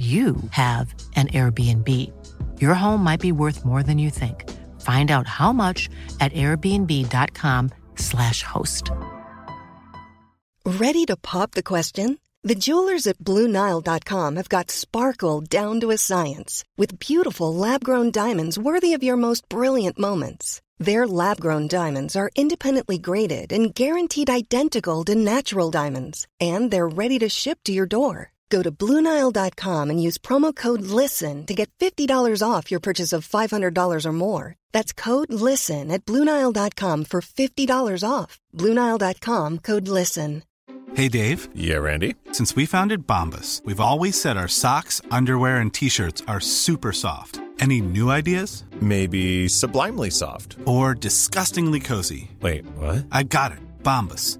you have an Airbnb. Your home might be worth more than you think. Find out how much at airbnb.com/slash host. Ready to pop the question? The jewelers at BlueNile.com have got sparkle down to a science with beautiful lab grown diamonds worthy of your most brilliant moments. Their lab grown diamonds are independently graded and guaranteed identical to natural diamonds, and they're ready to ship to your door. Go to Bluenile.com and use promo code LISTEN to get $50 off your purchase of $500 or more. That's code LISTEN at Bluenile.com for $50 off. Bluenile.com code LISTEN. Hey, Dave. Yeah, Randy. Since we founded Bombus, we've always said our socks, underwear, and t shirts are super soft. Any new ideas? Maybe sublimely soft. Or disgustingly cozy? Wait, what? I got it. Bombus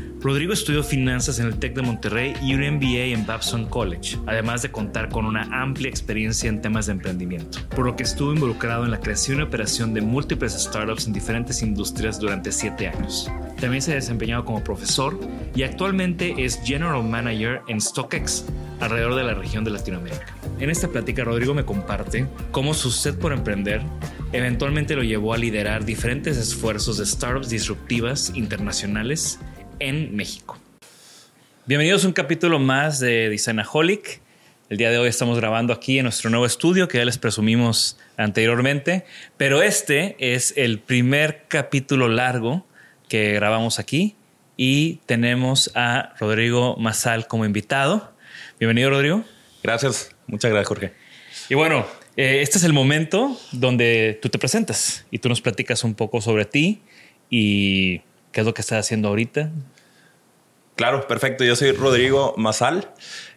Rodrigo estudió finanzas en el TEC de Monterrey y un MBA en Babson College, además de contar con una amplia experiencia en temas de emprendimiento, por lo que estuvo involucrado en la creación y operación de múltiples startups en diferentes industrias durante siete años. También se ha desempeñado como profesor y actualmente es General Manager en StockX, alrededor de la región de Latinoamérica. En esta plática, Rodrigo me comparte cómo su sed por emprender eventualmente lo llevó a liderar diferentes esfuerzos de startups disruptivas internacionales en México. Bienvenidos a un capítulo más de Designaholic. El día de hoy estamos grabando aquí en nuestro nuevo estudio que ya les presumimos anteriormente, pero este es el primer capítulo largo que grabamos aquí y tenemos a Rodrigo Mazal como invitado. Bienvenido, Rodrigo. Gracias, muchas gracias, Jorge. Y bueno, eh, este es el momento donde tú te presentas y tú nos platicas un poco sobre ti y qué es lo que estás haciendo ahorita. Claro, perfecto. Yo soy Rodrigo Mazal.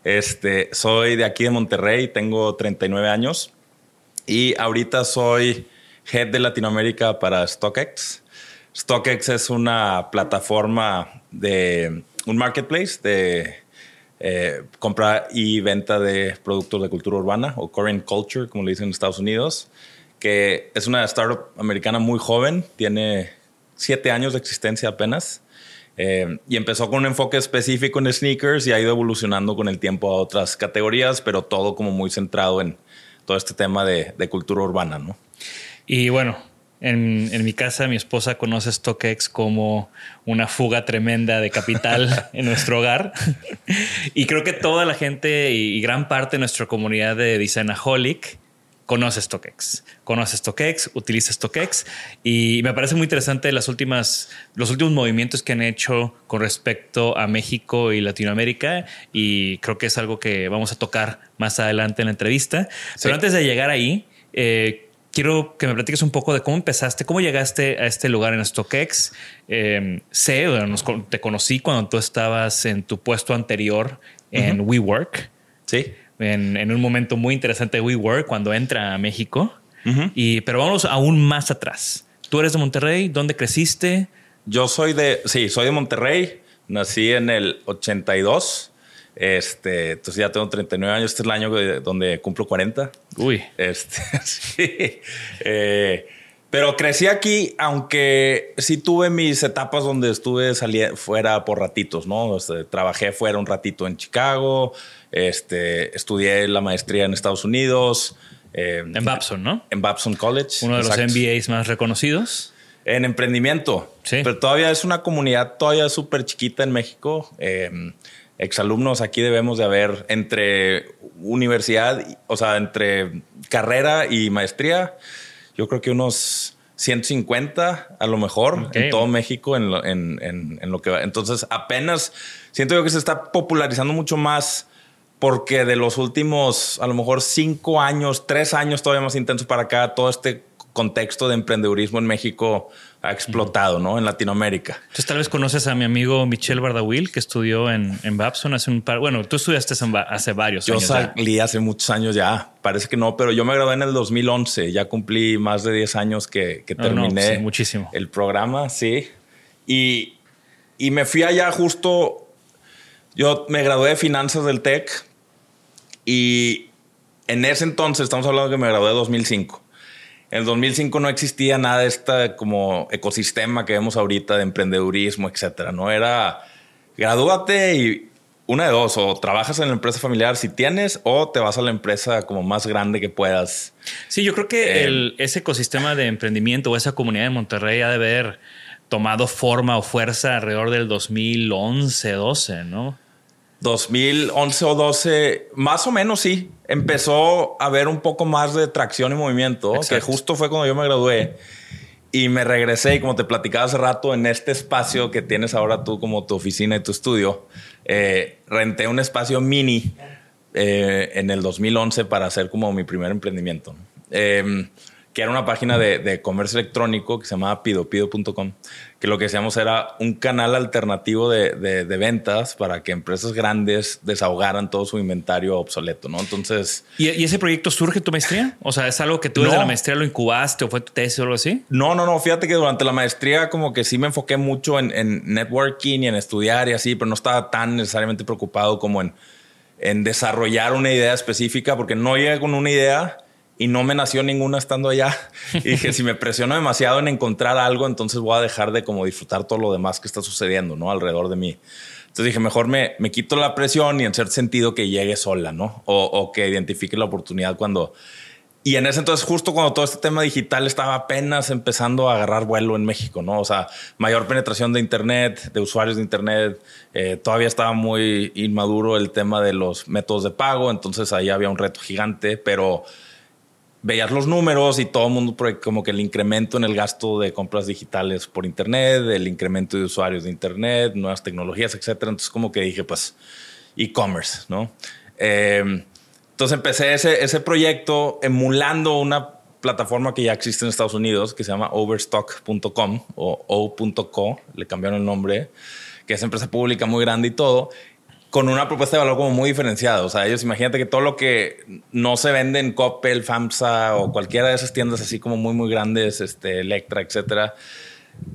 Este, soy de aquí de Monterrey, tengo 39 años y ahorita soy head de Latinoamérica para StockX. StockX es una plataforma de un marketplace de eh, compra y venta de productos de cultura urbana o current culture, como le dicen en Estados Unidos, que es una startup americana muy joven, tiene siete años de existencia apenas. Eh, y empezó con un enfoque específico en sneakers y ha ido evolucionando con el tiempo a otras categorías, pero todo como muy centrado en todo este tema de, cultura urbana, ¿no? Y bueno, en, en, mi casa mi esposa conoce StockX como una fuga tremenda de capital en nuestro hogar. y creo que toda la gente y, gran parte de nuestra comunidad de Designaholic conoce StockX, conoce StockX, utiliza StockX y me parece muy interesante las últimas, los últimos movimientos que han hecho con respecto a México y Latinoamérica y creo que es algo que vamos a tocar más adelante en la entrevista. Pero antes de llegar ahí, eh, quiero que me platiques un poco de cómo empezaste, cómo llegaste a este lugar en StockX. Eh, sé, te conocí cuando tú estabas en tu puesto anterior en WeWork. Sí en, un momento muy interesante de WeWork cuando entra a México. y, pero vamos aún más atrás. Tú eres de Monterrey, ¿dónde creciste? Yo soy de, sí, soy de Monterrey, nací en el 82. Este, entonces ya tengo 39 años. Este es el año donde cumplo 40. Uy. Este, sí. Eh, Pero crecí aquí, aunque sí tuve mis etapas donde estuve salí fuera por ratitos, ¿no? Trabajé fuera un ratito en Chicago, este, estudié la maestría en Estados Unidos. Eh, en Babson, ¿no? En Babson College. Uno de los MBAs más reconocidos. En emprendimiento. Sí. Pero todavía es una comunidad todavía súper chiquita en México. Eh, exalumnos aquí debemos de haber entre universidad, o sea, entre carrera y maestría yo creo que unos 150 a lo mejor en todo México en lo, en, lo que va. Entonces apenas siento yo que se está popularizando mucho más porque de los últimos a lo mejor cinco años, tres años todavía más intenso para acá, todo este contexto de emprendedurismo en México ha explotado, ¿no? En Latinoamérica. Entonces tal vez conoces a mi amigo Michel Bardawil, que estudió en, en Babson hace un par, bueno, tú estudiaste hace varios años. Yo salí hace muchos años ya, parece que no, pero yo me gradué en el 2011, ya cumplí más de 10 años que, que terminé muchísimo. el programa, sí. Y, y me fui allá justo, yo me gradué de finanzas del TEC y en ese entonces, estamos hablando que me gradué de 2005 en el 2005 no existía nada de este como ecosistema que vemos ahorita de emprendedurismo, etcétera. No era gradúate y una de dos, o trabajas en la empresa familiar si tienes, o te vas a la empresa como más grande que puedas. Sí, yo creo que eh, el, ese ecosistema de emprendimiento o esa comunidad de Monterrey ha de haber tomado forma o fuerza alrededor del 2011, 12, ¿no? 2011 o 12, más o menos sí, empezó a haber un poco más de tracción y movimiento, que justo fue cuando yo me gradué y me regresé y como te platicaba hace rato, en este espacio que tienes ahora tú como tu oficina y tu estudio, eh, renté un espacio mini eh, en el 2011 para hacer como mi primer emprendimiento. Em, que era una página de, comercio electrónico que se llamaba pidopido.com, que lo que hacíamos era un canal alternativo de, ventas para que empresas grandes desahogaran todo su inventario obsoleto, ¿no? Entonces... ¿Y, ese proyecto surge tu maestría? O sea, ¿es algo que tú desde la maestría lo incubaste o fue tu tesis o algo así? No, no, no. Fíjate que durante la maestría como que sí me enfoqué mucho en, en networking y en estudiar y así, pero no estaba tan necesariamente preocupado como en, en desarrollar una idea específica, porque no llegué con una idea y no me nació ninguna estando allá. Y dije, si me presiono demasiado en encontrar algo, entonces voy a dejar de como disfrutar todo lo demás que está sucediendo, ¿no? Alrededor de mí. Entonces dije, mejor me, me quito la presión y en cierto sentido que llegue sola, ¿no? O, o, que identifique la oportunidad cuando... Y en ese entonces, justo cuando todo este tema digital estaba apenas empezando a agarrar vuelo en México, ¿no? O sea, mayor penetración de Internet, de usuarios de Internet, eh, todavía estaba muy inmaduro el tema de los métodos de pago, entonces ahí había un reto gigante, pero veías los números y todo el mundo, como que el incremento en el gasto de compras digitales por Internet, el incremento de usuarios de Internet, nuevas tecnologías, etcétera. Entonces, como que dije, pues, e-commerce, ¿no? Em, entonces empecé ese, ese proyecto emulando una plataforma que ya existe en Estados Unidos que se llama overstock.com o o.co, le cambiaron el nombre, que es empresa pública muy grande y todo con una propuesta de valor como muy diferenciada. O sea, ellos imagínate que todo lo que no se vende en Coppel, FAMSA o cualquiera de esas tiendas así como muy, muy grandes, este, Electra, etcétera,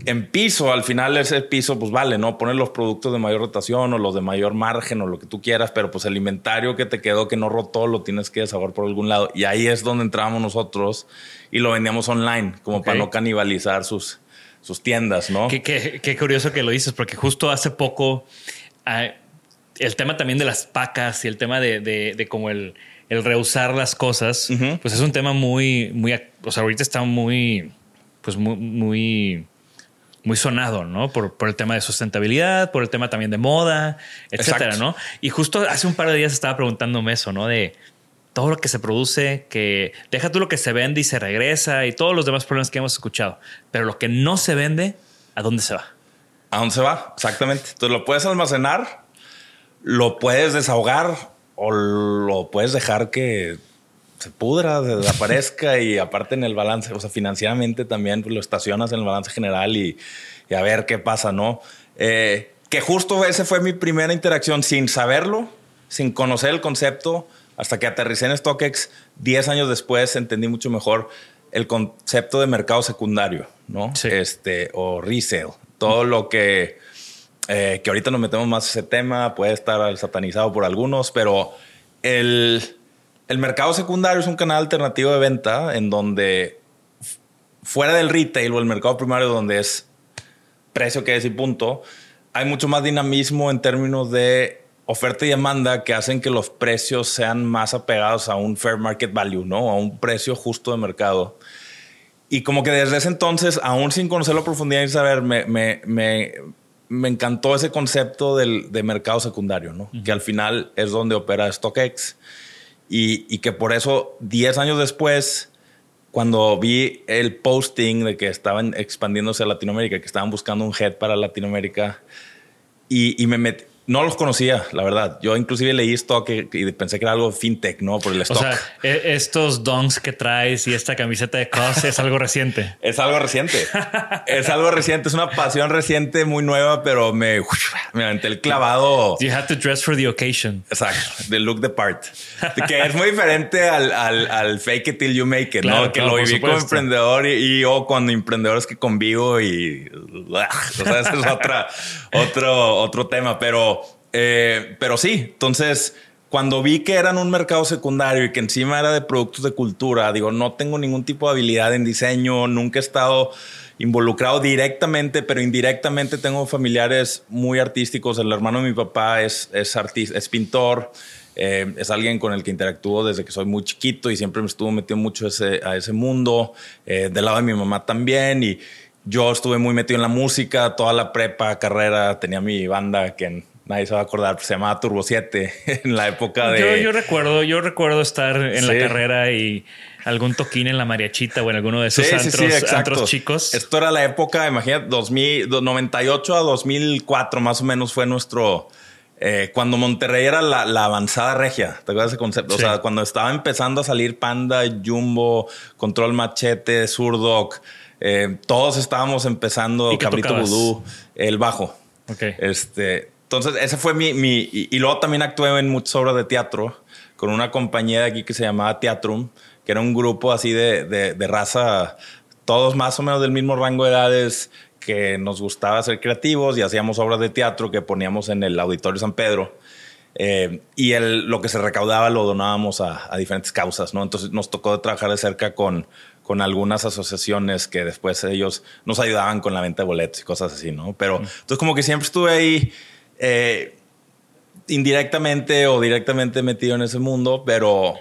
en piso, al final ese piso, pues vale, ¿no? Poner los productos de mayor rotación o los de mayor margen o lo que tú quieras, pero pues el inventario que te quedó que no rotó lo tienes que desahogar por algún lado. Y ahí es donde entrábamos nosotros y lo vendíamos online, como para no canibalizar sus, sus tiendas, ¿no? Qué, qué, curioso que lo dices, porque justo hace poco... Ah, el tema también de las pacas y el tema de, de, como el, el, reusar las cosas, pues es un tema muy, muy, o sea, ahorita está muy, pues muy, muy, muy sonado, ¿no? Por, por el tema de sustentabilidad, por el tema también de moda, etcétera, ¿no? Y justo hace un par de días estaba preguntándome eso, ¿no? De todo lo que se produce, que deja tú lo que se vende y se regresa y todos los demás problemas que hemos escuchado, pero lo que no se vende, ¿a dónde se va? ¿A dónde se va? Exactamente. Entonces lo puedes almacenar lo puedes desahogar o lo puedes dejar que se pudra, desaparezca y aparte en el balance, o sea, financieramente también pues, lo estacionas en el balance general y, a ver qué pasa, ¿no? Eh, que justo esa fue mi primera interacción sin saberlo, sin conocer el concepto, hasta que aterricé en StockX 10 años después entendí mucho mejor el concepto de mercado secundario, ¿no? Este, o resale. Todo lo que eh, que ahorita nos metemos más ese tema, puede estar satanizado por algunos, pero el, el mercado secundario es un canal alternativo de venta en donde fuera del retail o el mercado primario donde es precio que es y punto, hay mucho más dinamismo en términos de oferta y demanda que hacen que los precios sean más apegados a un fair market value, ¿no? A un precio justo de mercado. Y como que desde ese entonces, aún sin conocerlo a profundidad y saber, me, me, me, me encantó ese concepto del, de mercado secundario, ¿no? Que al final es donde opera StockX. Y, y que por eso, 10 años después, cuando vi el posting de que estaban expandiéndose a Latinoamérica, que estaban buscando un head para Latinoamérica, y, y me metí, no los conocía, la verdad. Yo inclusive leí stock y, pensé que era algo fintech, ¿no? Por el stock. O sea, e, estos donks que traes y esta camiseta de COS es algo reciente. es algo reciente. es algo reciente. Es una pasión reciente, muy nueva, pero me, me aventé el clavado. You have to dress for the occasion. Exacto. The look the part. que es muy diferente al, al, fake it till you make it, ¿no? Que lo viví como emprendedor y, yo cuando emprendedores que convivo y... O sea, ese es otra, otro, otro tema, pero eh, pero sí, entonces cuando vi que eran un mercado secundario y que encima era de productos de cultura, digo, no tengo ningún tipo de habilidad en diseño, nunca he estado involucrado directamente, pero indirectamente tengo familiares muy artísticos. El hermano de mi papá es, es, artista, es pintor, eh, es alguien con el que interactúo desde que soy muy chiquito y siempre me estuvo metido mucho ese, a ese mundo. Eh, del lado de mi mamá también. Y yo estuve muy metido en la música, toda la prepa, carrera, tenía mi banda que nadie se va a acordar, pues, se llamaba Turbo 7 en la época de. Yo, recuerdo, yo recuerdo estar en la carrera y algún toquín en la mariachita o en alguno de esos antros, chicos. Esto era la época, imagínate, 2098 a 2004 más o menos fue nuestro. Eh, cuando Monterrey era la, avanzada regia, ¿te acuerdas de ese concepto? O sea, cuando estaba empezando a salir Panda, Jumbo, Control Machete, Surdoc, eh, todos estábamos empezando, Cabrito Vudú, el bajo. Ok. Este, entonces, ese fue mi, mi y, luego también actué en muchas obras de teatro con una compañía de aquí que se llamaba Teatrum, que era un grupo así de, de, raza, todos más o menos del mismo rango de edades, que nos gustaba ser creativos y hacíamos obras de teatro que poníamos en el Auditorio San Pedro. Eh, y el, lo que se recaudaba lo donábamos a, a, diferentes causas, ¿no? Entonces nos tocó trabajar de cerca con, con algunas asociaciones que después ellos nos ayudaban con la venta de boletos y cosas así, ¿no? Pero entonces como que siempre estuve ahí eh, indirectamente o directamente metido en ese mundo, pero...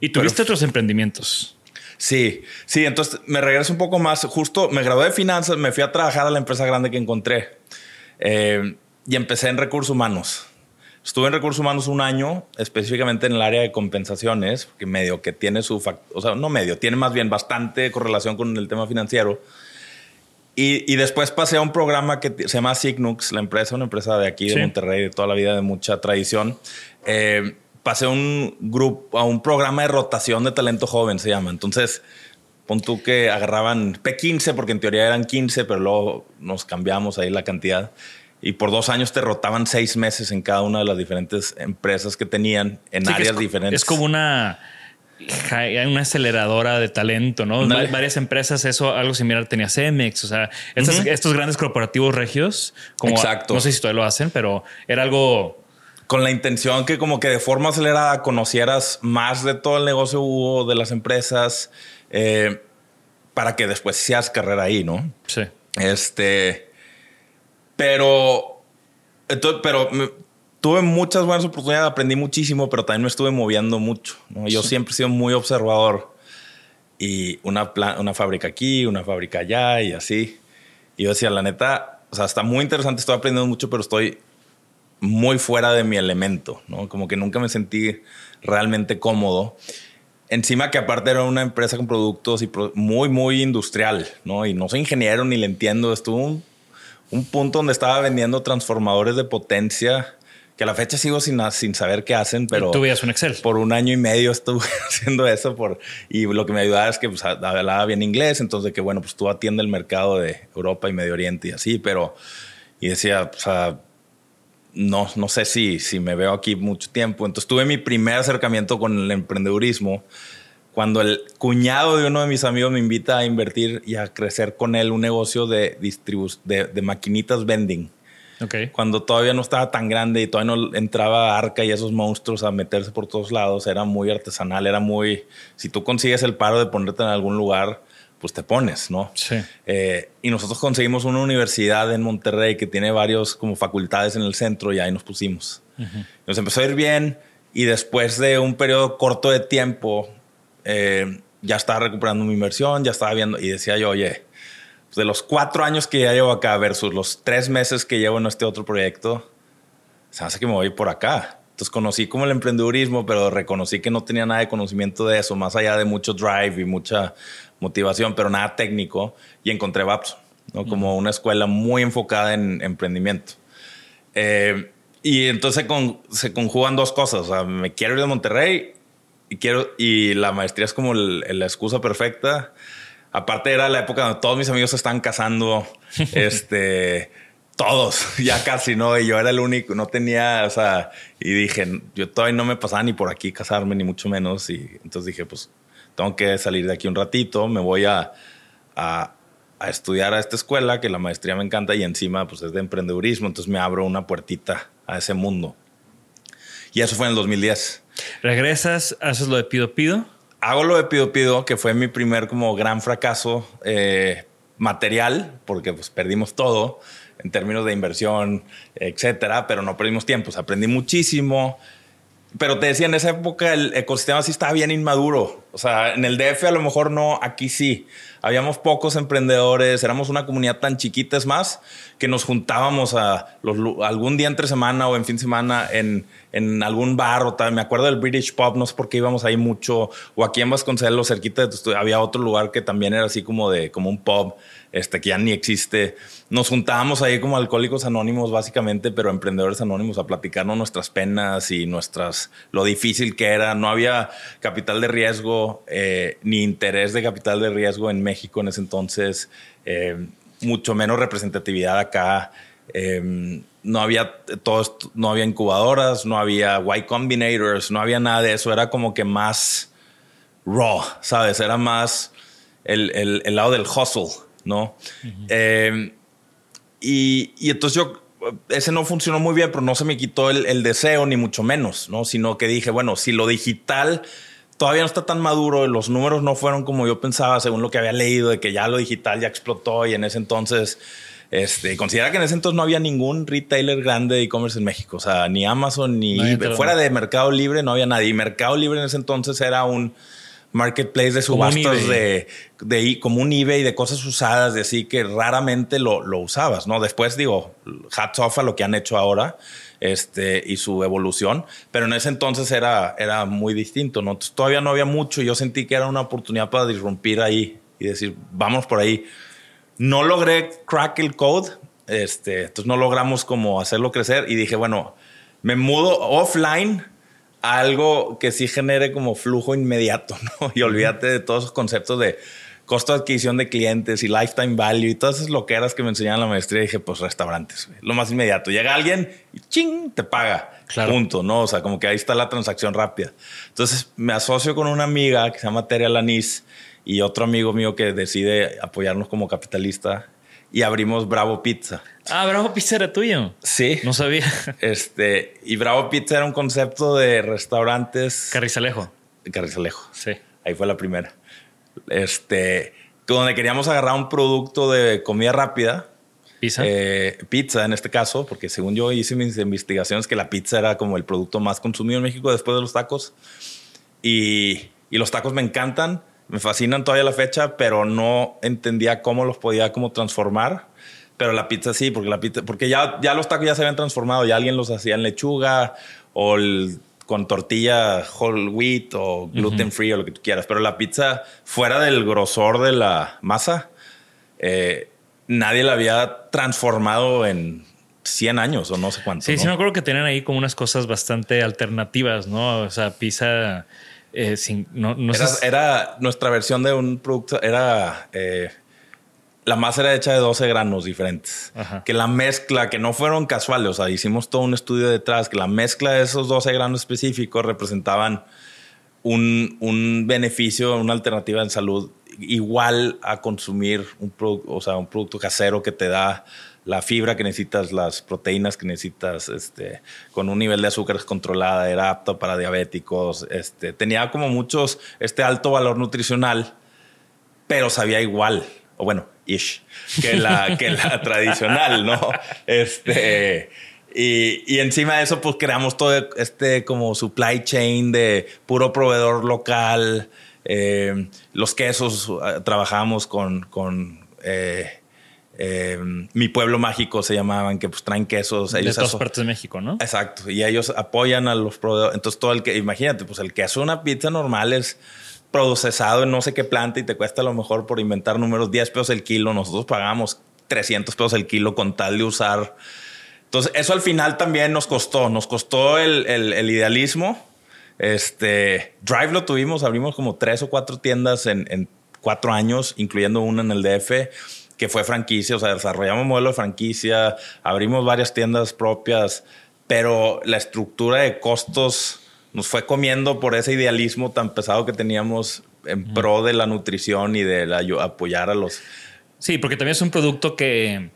¿Y tuviste otros emprendimientos? Sí, sí, entonces me regreso un poco más. Justo me gradué de finanzas, me fui a trabajar a la empresa grande que encontré eh, y empecé en recursos humanos. Estuve en recursos humanos un año, específicamente en el área de compensaciones, que medio que tiene su, o sea, no medio, tiene más bien bastante correlación con el tema financiero. Y, después pasé a un programa que se llama Signux, la empresa, una empresa de aquí, de Monterrey, de toda la vida, de mucha tradición. Eh, pasé a un grupo, a un programa de rotación de talento joven, se llama. Entonces, pon tú que agarraban P15, porque en teoría eran 15, pero luego nos cambiamos ahí la cantidad. Y por dos años te rotaban seis meses en cada una de las diferentes empresas que tenían en áreas diferentes. Es como una hay una aceleradora de talento, ¿no? Varias empresas, eso algo similar tenía Cemex, o sea, estos, grandes corporativos regios, como Exacto. no sé si todavía lo hacen, pero era algo con la intención que como que de forma acelerada conocieras más de todo el negocio hubo de las empresas eh, para que después seas carrera ahí, ¿no? Sí. Este, pero, entonces, pero tuve muchas buenas oportunidades, aprendí muchísimo, pero también me estuve moviendo mucho. Yo siempre he sido muy observador y una, una fábrica aquí, una fábrica allá y así. Y yo decía, la neta, o sea, está muy interesante, estoy aprendiendo mucho, pero estoy muy fuera de mi elemento, ¿no? Como que nunca me sentí realmente cómodo. Encima que aparte era una empresa con productos y muy, muy industrial, ¿no? Y no soy ingeniero ni le entiendo. Estuvo un, un punto donde estaba vendiendo transformadores de potencia que a la fecha sigo sin, sin saber qué hacen, pero... Tú un Excel. Por un año y medio estuve haciendo eso por, y lo que me ayudaba es que pues, hablaba bien inglés, entonces que bueno, pues tú atiendes el mercado de Europa y Medio Oriente y así, pero... Y decía, o sea, no, no sé si, si me veo aquí mucho tiempo. Entonces tuve mi primer acercamiento con el emprendedurismo cuando el cuñado de uno de mis amigos me invita a invertir y a crecer con él un negocio de, de, de maquinitas vending. Cuando todavía no estaba tan grande y todavía no entraba Arca y esos monstruos a meterse por todos lados, era muy artesanal, era muy... Si tú consigues el paro de ponerte en algún lugar, pues te pones, ¿no? Sí. Eh, y nosotros conseguimos una universidad en Monterrey que tiene varios como facultades en el centro y ahí nos pusimos. Nos empezó a ir bien y después de un periodo corto de tiempo, eh, ya estaba recuperando mi inversión, ya estaba viendo y decía yo, oye, de los cuatro años que ya llevo acá versus los tres meses que llevo en este otro proyecto, se hace que me voy por acá. Entonces conocí como el emprendedurismo, pero reconocí que no tenía nada de conocimiento de eso, más allá de mucho drive y mucha motivación, pero nada técnico. Y encontré Babson, ¿no? como una escuela muy enfocada en emprendimiento. Eh, y entonces se conjugan dos cosas. O sea, me quiero ir de Monterrey y quiero y la maestría es como la excusa perfecta. Aparte era la época donde todos mis amigos se estaban casando, este, todos, ya casi, ¿no? Y yo era el único, no tenía, o sea, y dije, yo todavía no me pasaba ni por aquí casarme, ni mucho menos. Y entonces dije, pues tengo que salir de aquí un ratito, me voy a, a, a estudiar a esta escuela, que la maestría me encanta y encima pues es de emprendedurismo, entonces me abro una puertita a ese mundo. Y eso fue en el 2010. ¿Regresas, haces lo de Pido Pido? Hago lo de Pido Pido, que fue mi primer como gran fracaso eh, material, porque pues perdimos todo en términos de inversión, etcétera, pero no perdimos tiempo. aprendí muchísimo. Pero te decía, en esa época el ecosistema sí estaba bien inmaduro. O sea, en el DF a lo mejor no, aquí sí. Habíamos pocos emprendedores, éramos una comunidad tan chiquita, es más, que nos juntábamos a los, algún día entre semana o en fin de semana en, en algún bar o tal. Me acuerdo del British Pub, no sé por qué íbamos ahí mucho. O aquí en Vasconcelos, cerquita de tu había otro lugar que también era así como de como un pub, este que ya ni existe. Nos juntábamos ahí como alcohólicos anónimos, básicamente, pero emprendedores anónimos a platicarnos nuestras penas y nuestras lo difícil que era. No había capital de riesgo eh, ni interés de capital de riesgo en México en ese entonces. Eh, mucho menos representatividad acá. Eh, no había todo no había incubadoras, no había Y Combinators, no había nada de eso. Era como que más raw, ¿sabes? Era más el, el, lado del hustle, ¿no? Y, y, entonces yo, ese no funcionó muy bien, pero no se me quitó el, el, deseo, ni mucho menos, ¿no? Sino que dije, bueno, si lo digital todavía no está tan maduro, los números no fueron como yo pensaba, según lo que había leído, de que ya lo digital ya explotó y en ese entonces este, considera que en ese entonces no había ningún retailer grande de e-commerce en México, o sea, ni Amazon ni fuera de Mercado Libre no había nadie. Y Mercado Libre en ese entonces era un marketplace de subastas de, de, como un eBay de cosas usadas, de así que raramente lo, lo usabas, ¿no? Después digo, hats off a lo que han hecho ahora este, y su evolución, pero en ese entonces era, era muy distinto, ¿no? todavía no había mucho y yo sentí que era una oportunidad para disrumpir ahí y decir, vamos por ahí. No logré crack el code, este, entonces no logramos como hacerlo crecer y dije, bueno, me mudo offline algo que sí genere como flujo inmediato, ¿no? Y olvídate de todos esos conceptos de costo de adquisición de clientes y lifetime value y todas esas loqueras que me enseñaban la maestría. dije, pues restaurantes, lo más inmediato. Llega alguien y ching, te paga. Punto, ¿no? O sea, como que ahí está la transacción rápida. Entonces me asocio con una amiga que se llama Teria Lanis y otro amigo mío que decide apoyarnos como capitalista y abrimos Bravo Pizza. Ah, Bravo Pizza era tuyo. Sí. No sabía. Este, y Bravo Pizza era un concepto de restaurantes. Carrizalejo. Carrizalejo. Sí. Ahí fue la primera. Este, donde queríamos agarrar un producto de comida rápida. Pizza. Eh, pizza en este caso, porque según yo hice mis investigaciones que la pizza era como el producto más consumido en México después de los tacos. Y, y los tacos me encantan me fascinan todavía la fecha, pero no entendía cómo los podía como transformar. Pero la pizza sí, porque la pizza, porque ya, ya los tacos ya se habían transformado, ya alguien los hacía en lechuga o con tortilla whole wheat o gluten free o lo que tú quieras. Pero la pizza, fuera del grosor de la masa, eh, nadie la había transformado en 100 años o no sé cuánto. Sí, sí, me acuerdo que tenían ahí como unas cosas bastante alternativas, ¿no? O sea, pizza eh, no, era, nuestra versión de un producto, era eh, la masa era hecha de 12 granos diferentes. Que la mezcla, que no fueron casuales, o sea, hicimos todo un estudio detrás, que la mezcla de esos 12 granos específicos representaban un, un beneficio, una alternativa en salud igual a consumir un, o sea, un producto casero que te da la fibra que necesitas, las proteínas que necesitas, este, con un nivel de azúcar controlada, era apto para diabéticos, este, tenía como muchos, este alto valor nutricional, pero sabía igual, o bueno, ish, que la, que la tradicional, ¿no? Este, y, y, encima de eso, pues creamos todo este como supply chain de puro proveedor local. Eh, los quesos, eh, trabajamos con, con eh, eh, mi pueblo mágico se llamaban, que pues traen quesos. Ellos de todas partes de México, ¿no? Exacto. Y ellos apoyan a los proveedores. Entonces, todo el que, imagínate, pues el queso de una pizza normal es procesado en no sé qué planta y te cuesta a lo mejor por inventar números 10 pesos el kilo. Nosotros pagamos 300 pesos el kilo con tal de usar. Entonces, eso al final también nos costó. Nos costó el, el, idealismo. Este Drive lo tuvimos, abrimos como tres o cuatro tiendas en, en cuatro años, incluyendo una en el DF que fue franquicia, o sea, desarrollamos modelo de franquicia, abrimos varias tiendas propias, pero la estructura de costos nos fue comiendo por ese idealismo tan pesado que teníamos en pro de la nutrición y de apoyar a los... Sí, porque también es un producto que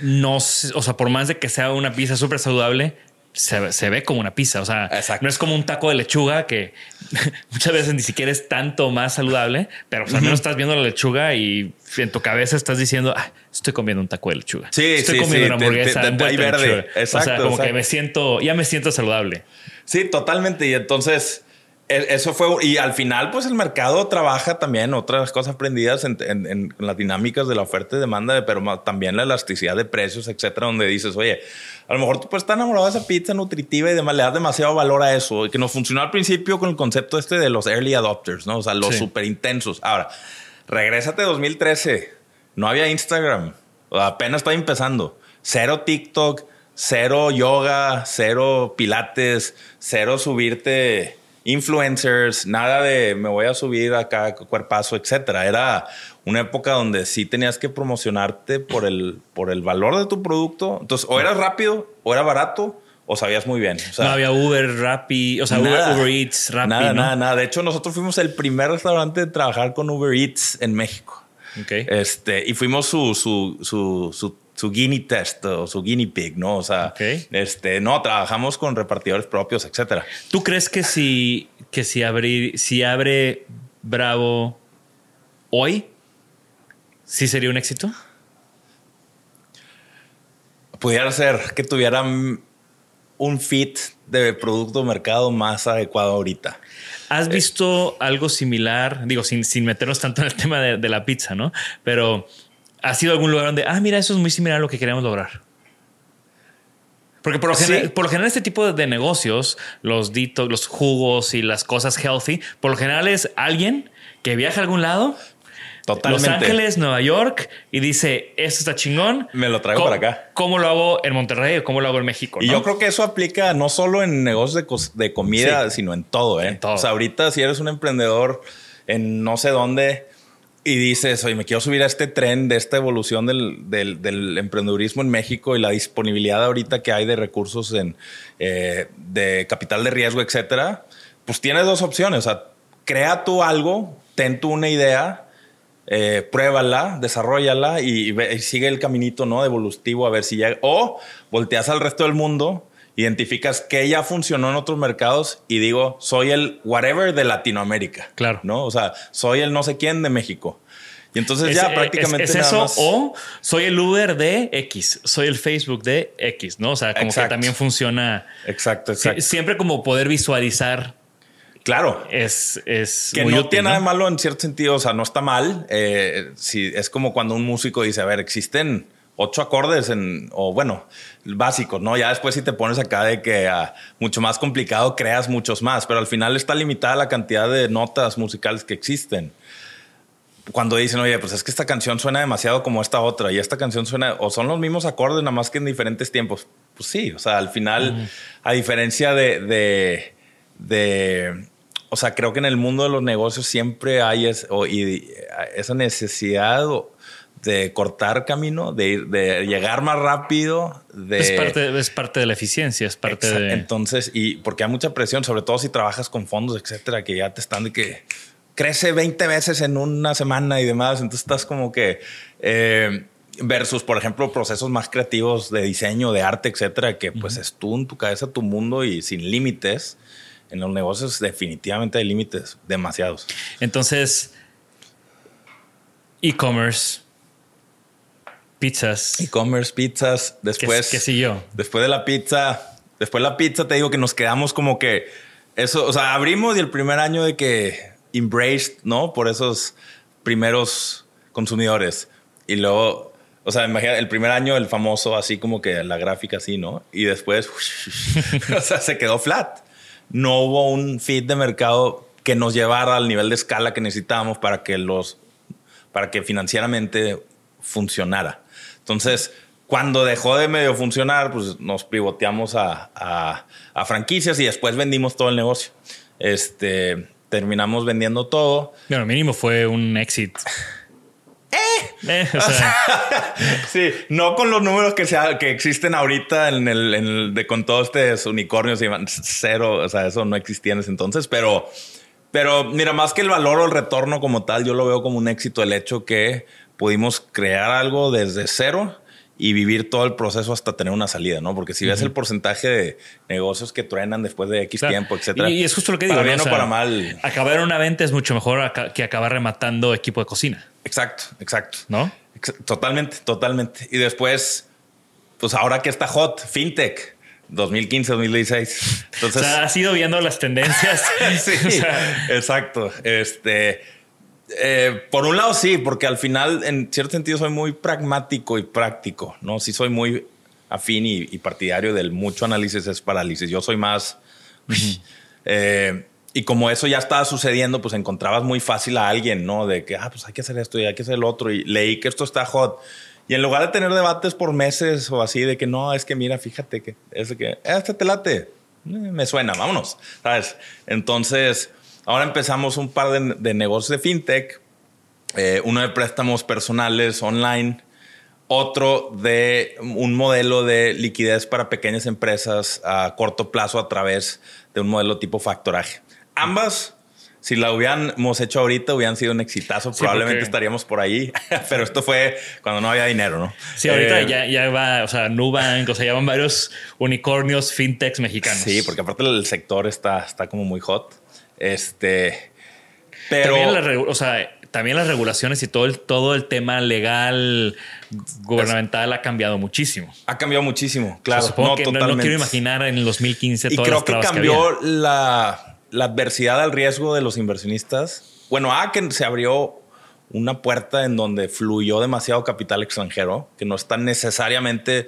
no, o sea, por más de que sea una pizza súper saludable, se, ve como una pizza. O sea, no es como un taco de lechuga que muchas veces ni siquiera es tanto más saludable, pero al menos estás viendo la lechuga y en tu cabeza estás diciendo, ah, estoy comiendo un taco de lechuga. Sí, estoy comiendo una hamburguesa de, verde. o sea, como que me siento, ya me siento saludable. Sí, totalmente. Y entonces eso fue, y al final, pues el mercado trabaja también otras cosas aprendidas en, las dinámicas de la oferta y demanda, pero también la elasticidad de precios, etcétera, donde dices, oye, a lo mejor tú puedes estar enamorado de esa pizza nutritiva y demás, le das demasiado valor a eso, que nos funcionó al principio con el concepto este de los early adopters, ¿no? O sea, los súper intensos. Ahora, regrésate 2013, no había Instagram, apenas estaba empezando, cero TikTok, cero yoga, cero pilates, cero subirte influencers, nada de me voy a subir acá cuerpazo, etcétera. Era una época donde sí tenías que promocionarte por el, por el valor de tu producto. Entonces, o eras rápido, o era barato, o sabías muy bien. no había Uber, Rappi, o sea, Uber, Eats, Rappi. Nada, nada, nada. De hecho, nosotros fuimos el primer restaurante de trabajar con Uber Eats en México. Okay. Este, y fuimos su, su, su, su su guinea test o su guinea pig, ¿no? O sea, este, no, trabajamos con repartidores propios, etcétera. ¿Tú crees que si, que si, abrir, si abre Bravo hoy, sí sería un éxito? Pudiera ser que tuvieran un fit de producto mercado más adecuado ahorita. ¿Has visto algo similar? Digo, sin, sin meternos tanto en el tema de, de la pizza, ¿no? Pero ¿Ha sido algún lugar donde, ah, mira, eso es muy similar a lo que queremos lograr? Porque por lo, general, este tipo de negocios, los dito, los jugos y las cosas healthy, por lo general es alguien que viaja a algún lado, Totalmente. Los Ángeles, Nueva York, y dice, esto está chingón. Me lo traigo para acá. ¿Cómo lo hago en Monterrey o cómo lo hago en México? Y yo creo que eso aplica no solo en negocios de, comida, sino en todo, ¿eh? En todo. O sea, ahorita si eres un emprendedor en no sé dónde, y dices, oye, me quiero subir a este tren de esta evolución del, del, emprendedurismo en México y la disponibilidad ahorita que hay de recursos eh, de capital de riesgo, etcétera, pues tienes dos opciones. O sea, crea tú algo, ten tú una idea, eh, pruébala, desarrollala y, y, sigue el caminito ¿no? evolutivo a ver si llega. O volteas al resto del mundo identificas que ya funcionó en otros mercados y digo, soy el whatever de Latinoamérica. Claro. ¿No? O sea, soy el no sé quién de México. Y entonces ya prácticamente. Es, eso, o soy el Uber de X, soy el Facebook de X, ¿no? O sea, como que también funciona. Exacto, exacto. Siempre como poder visualizar. Claro. Es, es que no tiene nada de malo en cierto sentido. O sea, no está mal. Eh, si es como cuando un músico dice, a ver, existen ocho acordes en, o bueno, básicos, ¿no? Ya después si te pones acá de que uh, mucho más complicado, creas muchos más, pero al final está limitada la cantidad de notas musicales que existen. Cuando dicen, oye, pues es que esta canción suena demasiado como esta otra y esta canción suena, o son los mismos acordes, nada más que en diferentes tiempos. Pues sí, o sea, al final, a diferencia de, de, de, o sea, creo que en el mundo de los negocios siempre hay y, esa necesidad de cortar camino, de, de llegar más rápido. De... Es, parte, es parte de la eficiencia, es parte de... Entonces, y porque hay mucha presión, sobre todo si trabajas con fondos, etcétera, que ya te están de que crece 20 veces en una semana y demás. Entonces estás como que... Eh, versus, por ejemplo, procesos más creativos de diseño, de arte, etcétera, que pues es tú en tu cabeza, tu mundo y sin límites. En los negocios definitivamente hay límites demasiados. Entonces, E-commerce, pizzas. E-commerce, pizzas. Después. ¿Qué, qué siguió? Después de la pizza, después de la pizza, te digo que nos quedamos como que eso, o sea, abrimos y el primer año de que embraced, ¿no? Por esos primeros consumidores. Y luego, o sea, imagina el primer año el famoso así como que la gráfica así, ¿no? Y después, o sea, se quedó flat. No hubo un feed de mercado que nos llevara al nivel de escala que necesitábamos para que los, para que financieramente funcionara. Entonces, cuando dejó de medio funcionar, pues nos pivoteamos a, a, franquicias y después vendimos todo el negocio. Este, terminamos vendiendo todo. Bueno, mínimo fue un éxito. ¿Eh? eh sí, no con los números que, sea, que existen ahorita en el, de, con todos estos unicornios y cero, o sea, eso no existía en ese entonces, pero, pero mira, más que el valor o el retorno como tal, yo lo veo como un éxito el hecho que pudimos crear algo desde cero y vivir todo el proceso hasta tener una salida, ¿no? Porque si ves el porcentaje de negocios que truenan después de X tiempo, etcétera. Y es justo lo que digo. Para bien o, para mal. Acabar una venta es mucho mejor que acabar rematando equipo de cocina. Exacto, exacto. ¿No? totalmente, totalmente. Y después, pues ahora que está hot, fintech. 2015, 2016. Entonces, o sea, has ido viendo las tendencias. sí, exacto. Este, eh, por un lado sí, porque al final en cierto sentido soy muy pragmático y práctico, ¿no? Sí soy muy afín y, partidario del mucho análisis es parálisis. Yo soy más... Eh, y como eso ya estaba sucediendo, pues encontrabas muy fácil a alguien, ¿no? De que, ah, pues hay que hacer esto y hay que hacer el otro. Y leí que esto está hot. Y en lugar de tener debates por meses o así, de que no, es que mira, fíjate que es que, este te late, eh, me suena, vámonos, ¿sabes? Entonces, Ahora empezamos un par de, negocios de fintech, eh, uno de préstamos personales online, otro de un modelo de liquidez para pequeñas empresas a corto plazo a través de un modelo tipo factoraje. Ambas si la hubiéramos hecho ahorita, hubieran sido un exitazo. Probablemente estaríamos por ahí, pero esto fue cuando no había dinero, ¿no? Sí, ahorita eh, ya, ya va, o sea, Nubank, o sea, ya van varios unicornios fintechs mexicanos. Sí, porque aparte el sector está, está como muy hot. Este, pero... También, o sea, también las regulaciones y todo el, todo el tema legal gubernamental ha cambiado muchísimo. Ha cambiado muchísimo, claro. no, no, quiero imaginar en el 2015 Y creo que cambió la, la, adversidad al riesgo de los inversionistas. Bueno, a que se abrió una puerta en donde fluyó demasiado capital extranjero, que no está necesariamente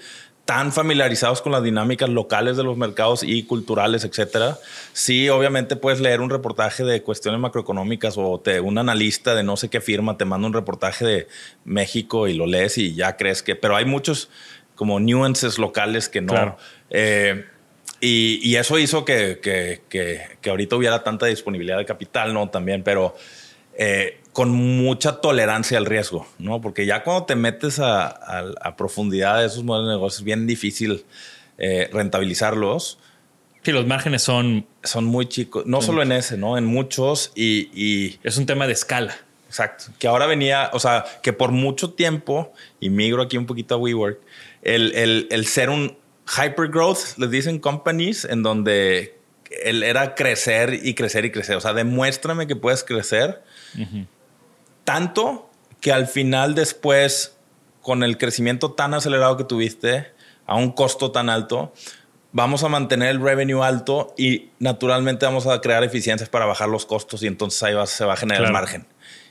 tan familiarizados con las dinámicas locales de los mercados y culturales, etcétera. Sí, obviamente puedes leer un reportaje de cuestiones macroeconómicas o te, un analista de no sé qué firma te manda un reportaje de México y lo lees y ya crees que. Pero hay muchos como nuances locales que no. Eh, y, eso hizo que, que, que, ahorita hubiera tanta disponibilidad de capital, ¿no? También, pero eh, con mucha tolerancia al riesgo, ¿no? Porque ya cuando te metes a, profundidad de esos modelos de negocios es bien difícil eh, rentabilizarlos. Sí, los márgenes son... Son muy chicos, no solo en ese, ¿no? En muchos y, Es un tema de escala. Exacto. Que ahora venía, o sea, que por mucho tiempo, y migro aquí un poquito a WeWork, el, el, el ser un hypergrowth, les dicen companies, en donde él era crecer y crecer y crecer. O sea, demuéstrame que puedes crecer. Tanto que al final después, con el crecimiento tan acelerado que tuviste, a un costo tan alto, vamos a mantener el revenue alto y naturalmente vamos a crear eficiencias para bajar los costos y entonces ahí se va a generar el margen.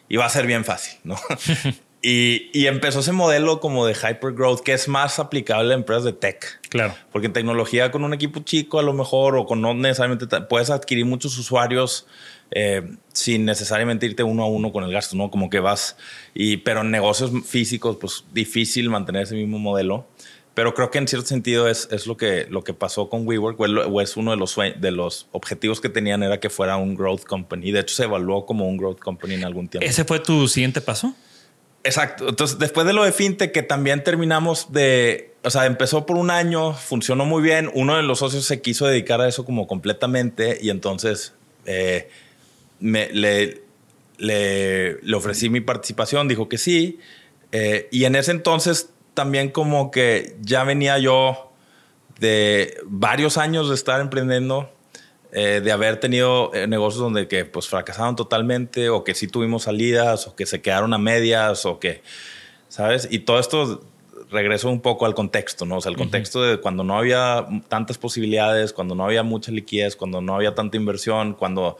Y va a ser bien fácil, ¿no? Y, empezó ese modelo como de hypergrowth que es más aplicable a empresas de tech. Claro. Porque en tecnología con un equipo chico a lo mejor o con no necesariamente puedes adquirir muchos usuarios eh, sin necesariamente irte uno a uno con el gasto, ¿no? Como que vas y pero en negocios físicos pues difícil mantener ese mismo modelo. Pero creo que en cierto sentido es, es lo, que, lo que pasó con WeWork, o es uno de los, de los objetivos que tenían era que fuera un growth company. De hecho, se evaluó como un growth company en algún tiempo. ¿Ese fue tu siguiente paso? Exacto. Entonces, después de lo de FinTech, que también terminamos de, o sea, empezó por un año, funcionó muy bien. Uno de los socios se quiso dedicar a eso como completamente y entonces eh, me, le, le, ofrecí mi participación, dijo que sí. Eh, y en ese entonces también como que ya venía yo de varios años de estar emprendiendo eh, de haber tenido eh, negocios donde que pues fracasaron totalmente o que sí tuvimos salidas o que se quedaron a medias o que, ¿sabes? Y todo esto regreso un poco al contexto, ¿no? O sea, el contexto de cuando no había tantas posibilidades, cuando no había mucha liquidez, cuando no había tanta inversión, cuando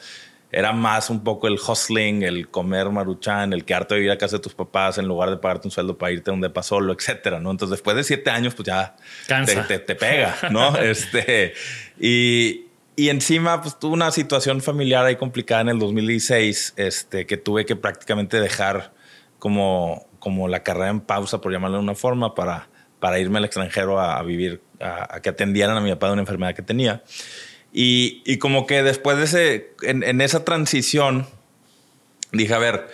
era más un poco el hustling, el comer maruchan, el quedarte a vivir a casa de tus papás en lugar de pagarte un sueldo para irte a un depa solo, etcétera, ¿no? Entonces, después de siete años, pues ya te, te, pega, ¿no? este, y, y encima, pues tuve una situación familiar ahí complicada en el 2016, este, que tuve que prácticamente dejar como, como la carrera en pausa, por llamarlo de una forma, para, para irme al extranjero a, vivir, a, a, que atendieran a mi papá de una enfermedad que tenía. Y, y como que después de ese, en, en, esa transición, dije, a ver,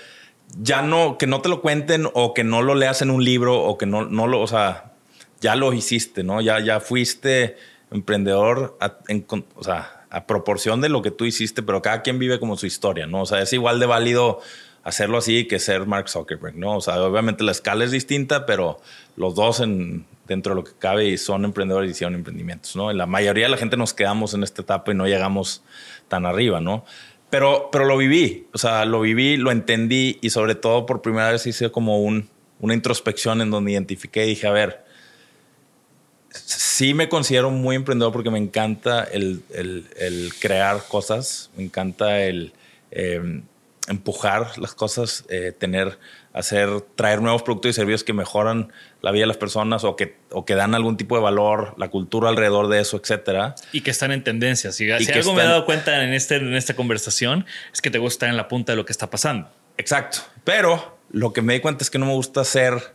ya no, que no te lo cuenten o que no lo leas en un libro o que no, no lo, o sea, ya lo hiciste, ¿no? Ya, ya fuiste emprendedor, a, en, o sea, a proporción de lo que tú hiciste, pero cada quien vive como su historia, ¿no? O sea, es igual de válido hacerlo así que ser Mark Zuckerberg, ¿no? O sea, obviamente la escala es distinta, pero los dos en, dentro de lo que cabe y son emprendedores y hicieron emprendimientos, ¿no? La mayoría de la gente nos quedamos en esta etapa y no llegamos tan arriba, ¿no? Pero, pero lo viví, o sea, lo viví, lo entendí y sobre todo por primera vez hice como un, una introspección en donde identifiqué y dije, a ver, sí me considero muy emprendedor porque me encanta el, el, el crear cosas, me encanta el eh, empujar las cosas, eh, tener hacer, traer nuevos productos y servicios que mejoran la vida de las personas o que, o que dan algún tipo de valor, la cultura alrededor de eso, etcétera. Y que están en tendencia. Si, si algo me he dado cuenta en, este, en esta conversación es que te gusta estar en la punta de lo que está pasando. Exacto. Pero lo que me di cuenta es que no me gusta ser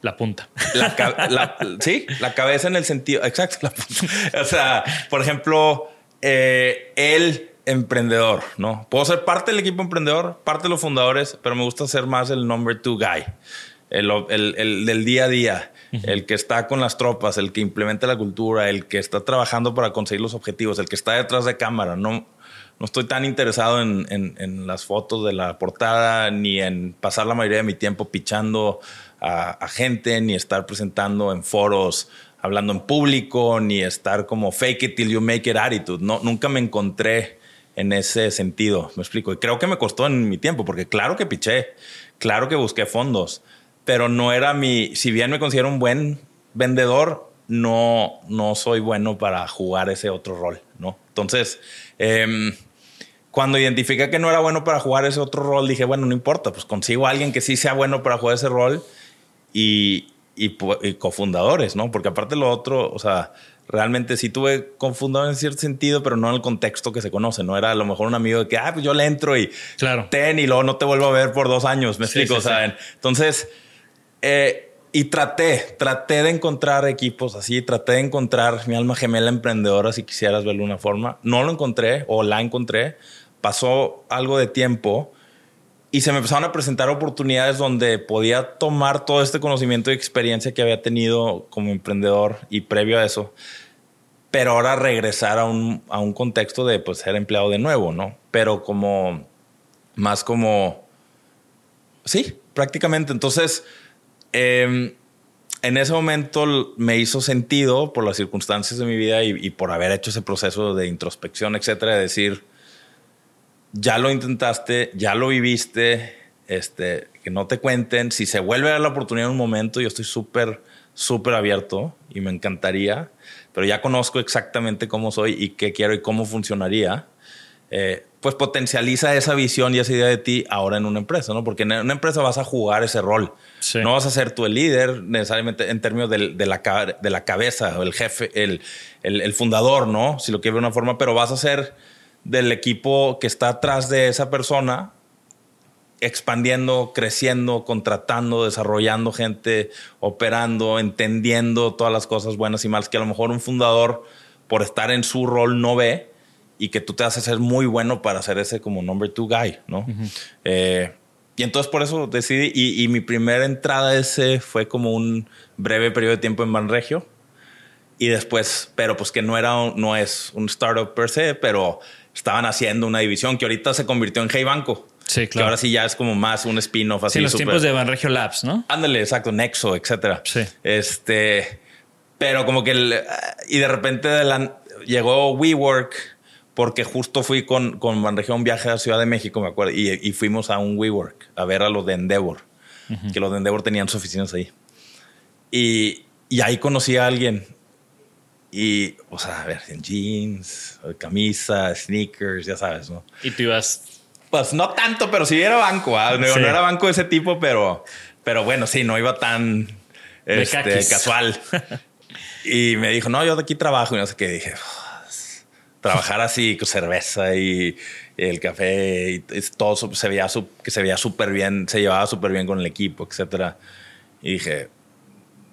la punta. La, sí, la cabeza en el sentido. Exacto, la punta. O sea, por ejemplo, eh, él emprendedor, ¿no? Puedo ser parte del equipo emprendedor, parte de los fundadores, pero me gusta ser más el number two guy, el, el, del día a día, el que está con las tropas, el que implementa la cultura, el que está trabajando para conseguir los objetivos, el que está detrás de cámara. No, no estoy tan interesado en, en, en las fotos de la portada, ni en pasar la mayoría de mi tiempo pichando a, a gente, ni estar presentando en foros hablando en público, ni estar como fake it till you make it attitude. No, nunca me encontré en ese sentido. Me explico. Y creo que me costó en mi tiempo, porque claro que piché, claro que busqué fondos, pero no era mi. Si bien me considero un buen vendedor, no, no soy bueno para jugar ese otro rol, ¿no? Entonces, eh, cuando identifiqué que no era bueno para jugar ese otro rol, dije, bueno, no importa, pues consigo a alguien que sí sea bueno para jugar ese rol y, y, y cofundadores, ¿no? Porque aparte lo otro, o sea, realmente sí tuve confundado en cierto sentido, pero no en el contexto que se conoce. No era a lo mejor un amigo de que, ah, pues yo le entro y claro. ten y luego no te vuelvo a ver por dos años. Me explico. sea, entonces, eh, y traté, traté de encontrar equipos así, traté de encontrar mi alma gemela emprendedora, si quisieras verlo de una forma. No lo encontré o la encontré. Pasó algo de tiempo y se me empezaron a presentar oportunidades donde podía tomar todo este conocimiento y experiencia que había tenido como emprendedor y previo a eso, pero ahora regresar a un, a un contexto de pues, ser empleado de nuevo, ¿no? Pero como, más como, sí, prácticamente. Entonces, eh, en ese momento me hizo sentido por las circunstancias de mi vida y, y por haber hecho ese proceso de introspección, etcétera, de decir, ya lo intentaste, ya lo viviste, este, que no te cuenten. Si se vuelve a dar la oportunidad en un momento, yo estoy súper, súper abierto y me encantaría, pero ya conozco exactamente cómo soy y qué quiero y cómo funcionaría. Eh, pues potencializa esa visión y esa idea de ti ahora en una empresa, ¿no? Porque en una empresa vas a jugar ese rol. Sí. No vas a ser tú el líder necesariamente en términos de, de, la, de la cabeza o el jefe, el, el, el fundador, ¿no? Si lo quiero de una forma, pero vas a ser del equipo que está atrás de esa persona, expandiendo, creciendo, contratando, desarrollando gente, operando, entendiendo todas las cosas buenas y malas que a lo mejor un fundador, por estar en su rol, no ve y que tú te haces ser muy bueno para hacer ese como number two guy, ¿no? Uh -huh. eh, y entonces por eso decidí, y, y, mi primera entrada ese fue como un breve periodo de tiempo en Banregio. Y después, pero pues que no era, no es un startup per se, pero estaban haciendo una división que ahorita se convirtió en Hey Banco. Sí, claro. Que ahora sí ya es como más un spin-off así. Sí, los super... tiempos de Banregio Labs, ¿no? Ándale, exacto, Nexo, etcétera. Sí. Este, pero como que el, y de repente de la, llegó WeWork, porque justo fui con, con Manregio a un viaje a Ciudad de México, me acuerdo, y, y fuimos a un WeWork a ver a los de Endeavor, que los de Endeavor tenían sus oficinas ahí. Y, y ahí conocí a alguien. Y, o sea, a ver, en jeans, camisa, sneakers, ya sabes, ¿no? Y tú ibas. Pues no tanto, pero sí era banco. ¿ah? No, Sí. no era banco de ese tipo, pero, pero bueno, sí, no iba tan este, casual. y me dijo, no, yo de aquí trabajo y no sé qué. Dije, "Pues, trabajar así con cerveza y el café y todo se veía que se veía súper bien, se llevaba súper bien con el equipo, etcétera. Y dije,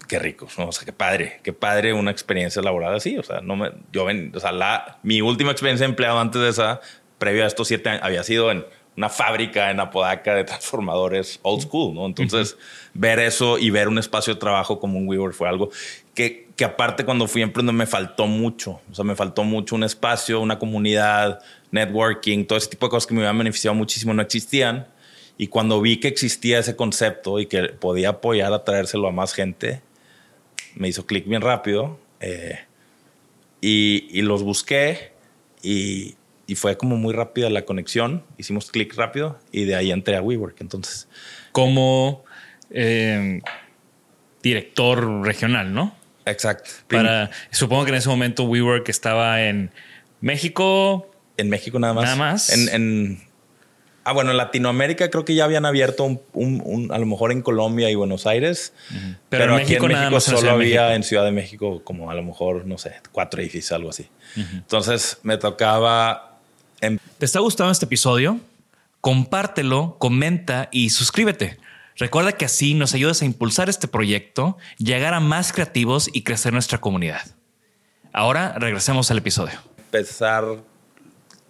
qué rico, ¿no? O sea, qué padre, qué padre una experiencia laboral así. O sea, no me, yo ven, o sea, la, mi última experiencia de empleado antes de esa, previo a estos siete años, había sido en una fábrica en Apodaca de transformadores old school, ¿no? Entonces, ver eso y ver un espacio de trabajo como un WeWork fue algo que, que aparte cuando fui emprendedor me faltó mucho. O sea, me faltó mucho un espacio, una comunidad, networking, todo ese tipo de cosas que me habían beneficiado muchísimo no existían. Y cuando vi que existía ese concepto y que podía apoyar a traérselo a más gente, me hizo clic bien rápido. eh, y, y los busqué y, y fue como muy rápida la conexión. Hicimos clic rápido y de ahí entré a WeWork. Entonces, Como eh, director regional, ¿no? exacto. Para, supongo que en ese momento WeWork estaba en México. En México nada más. Nada más. En, en- ah, bueno, en Latinoamérica creo que ya habían abierto un, un- un- a lo mejor en Colombia y Buenos Aires. Pero en aquí México en nada México más en la solo Ciudad de había México. en Ciudad de México como a lo mejor, no sé, cuatro edificios, algo así. Entonces me tocaba em- ¿Te está gustando este episodio? Compártelo, comenta y suscríbete. Recuerda que así nos ayudas a impulsar este proyecto, llegar a más creativos y crecer nuestra comunidad. Ahora regresemos al episodio. empezar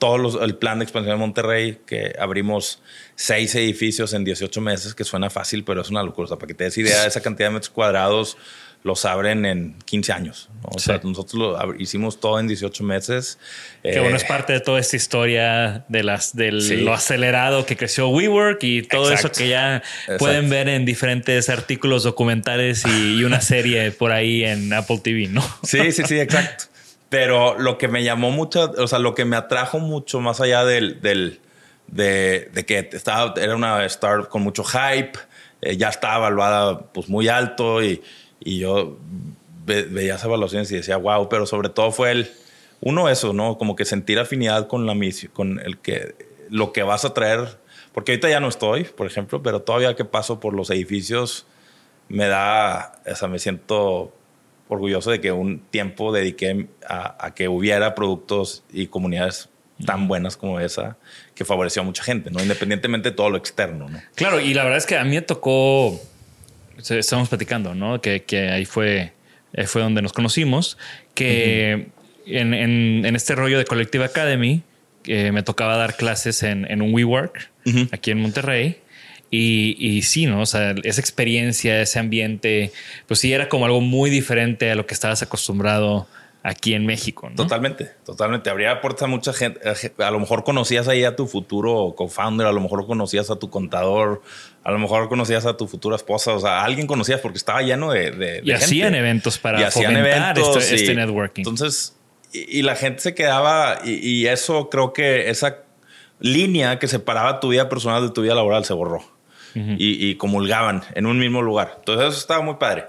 todo los- el plan de expansión de Monterrey, que abrimos seis edificios en 18 meses, que suena fácil, pero es una locura. O sea, para que te des idea, esa cantidad de metros cuadrados los abren en 15 años. ¿no? O sea, Sí. nosotros lo hicimos todo en 18 meses. Que Eh, bueno, es parte de toda esta historia de las de Sí. lo acelerado que creció WeWork y todo Exacto. eso que ya Exacto. pueden ver en diferentes artículos documentales y, y una serie por ahí en Apple TV, ¿no? Sí, sí, sí, exacto. Pero lo que me llamó mucho, o sea, lo que me atrajo mucho más allá del, del de, de que estaba, era una startup con mucho hype, eh, ya estaba evaluada pues muy alto y, y yo ve- veía esas evaluaciones y decía, wow, pero sobre todo fue el, uno eso, ¿no? Como que sentir afinidad con la misión, con el que, lo que vas a traer, porque ahorita ya no estoy, por ejemplo, pero todavía que paso por los edificios, me da, o sea, me siento orgulloso de que un tiempo dediqué a, a que hubiera productos y comunidades tan buenas como esa que favoreció a mucha gente, ¿no? Independientemente de todo lo externo, ¿no? Claro, y la verdad es que a mí me tocó, estamos platicando, ¿no? Que, que ahí fue, eh, fue donde nos conocimos, que en, en- en este rollo de Collective Academy eh, me tocaba dar clases en, en un WeWork aquí en Monterrey. Y, y sí, ¿no? O sea, esa experiencia, ese ambiente, pues sí, era como algo muy diferente a lo que estabas acostumbrado aquí en México, ¿no? Totalmente, totalmente. Habría puertas a mucha gente. A lo mejor conocías ahí a tu futuro co-founder, a lo mejor conocías a tu contador, a lo mejor conocías a tu futura esposa, o sea, a alguien conocías porque estaba lleno de. de- Y de hacían gente. eventos para Y hacían fomentar eventos, este, y- este networking. Entonces, y, y la gente se quedaba, y, y eso creo que esa línea que separaba tu vida personal de tu vida laboral se borró. Y, y comulgaban en un mismo lugar. Entonces, eso estaba muy padre.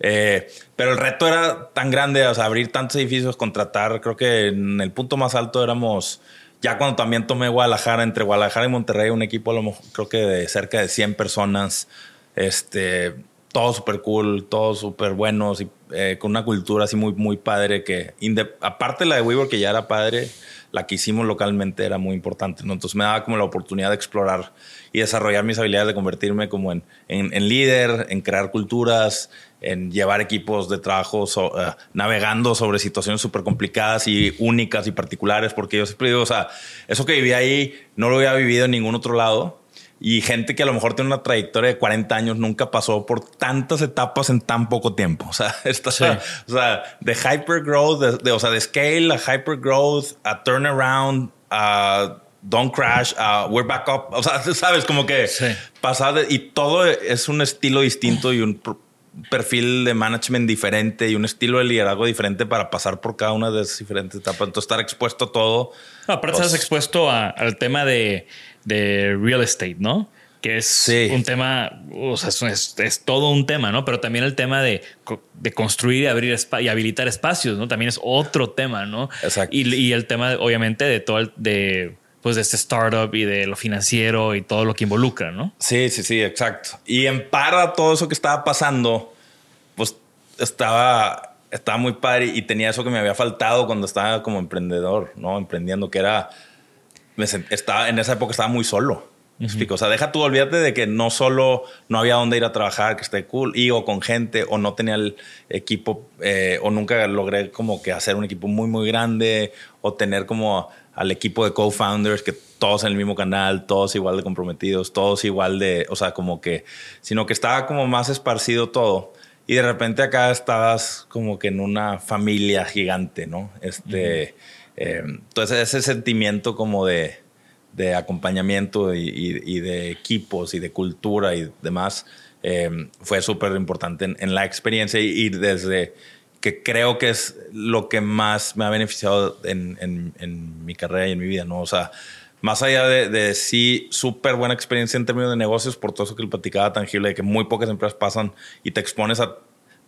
Eh, pero el reto era tan grande, o sea, abrir tantos edificios, contratar, creo que en el punto más alto éramos, ya cuando también tomé Guadalajara, entre Guadalajara y Monterrey, un equipo a lo mejor, creo que de cerca de 100 personas, este, todos súper cool, todos súper buenos y eh, con una cultura así muy, muy padre que, aparte la de WeWork que ya era padre, la que hicimos localmente era muy importante. Entonces me daba como la oportunidad de explorar y desarrollar mis habilidades de convertirme como en, en, líder, en crear culturas, en llevar equipos de trabajo, so- eh, navegando sobre situaciones súper complicadas y únicas y particulares, porque yo siempre digo, o sea, eso que viví ahí no lo había vivido en ningún otro lado. Y gente que a lo mejor tiene una trayectoria de 40 años nunca pasó por tantas etapas en tan poco tiempo. O sea, esta, Sí. o sea, de hypergrowth, de, de- o sea, de scale a hypergrowth, a turnaround, a don't crash, a we're back up. O sea, sabes, como que Sí. pasar de- y todo es un estilo distinto y un, perfil de management diferente y un estilo de liderazgo diferente para pasar por cada una de esas diferentes etapas. Entonces, estar expuesto a todo. aparte, estás expuesto al tema de, de real estate, ¿no? que es un tema, o sea, es, todo un tema, ¿no? Pero también el tema de, de construir y abrir y habilitar espacios, ¿no? También es otro tema, ¿no? Exacto. Y, y el tema, obviamente, de todo el, de, pues de este startup y de lo financiero y todo lo que involucra, ¿no? Sí, sí, sí, exacto. Y en para todo eso que estaba pasando, pues estaba, estaba muy padre y tenía eso que me había faltado cuando estaba como emprendedor, ¿no? Emprendiendo, que era, me estaba, en esa época estaba muy solo. O sea, deja tú, olvídate de que no solo no había dónde ir a trabajar, que esté cool, y o con gente, o no tenía el equipo, eh, o nunca logré como que hacer un equipo muy, muy grande, o tener como al equipo de co-founders, que todos en el mismo canal, todos igual de comprometidos, todos igual de, o sea, como que, sino que estaba como más esparcido todo. Y de repente acá estabas como que en una familia gigante, ¿no? Este, entonces ese sentimiento como de de acompañamiento y, de equipos y de cultura y demás eh, fue súper importante en, la experiencia y, desde que creo que es lo que más me ha beneficiado en, mi carrera y en mi vida, ¿no? O sea, más allá de, sí, súper buena experiencia en términos de negocios, por todo eso que le platicaba tangible, de que muy pocas empresas pasan y te expones a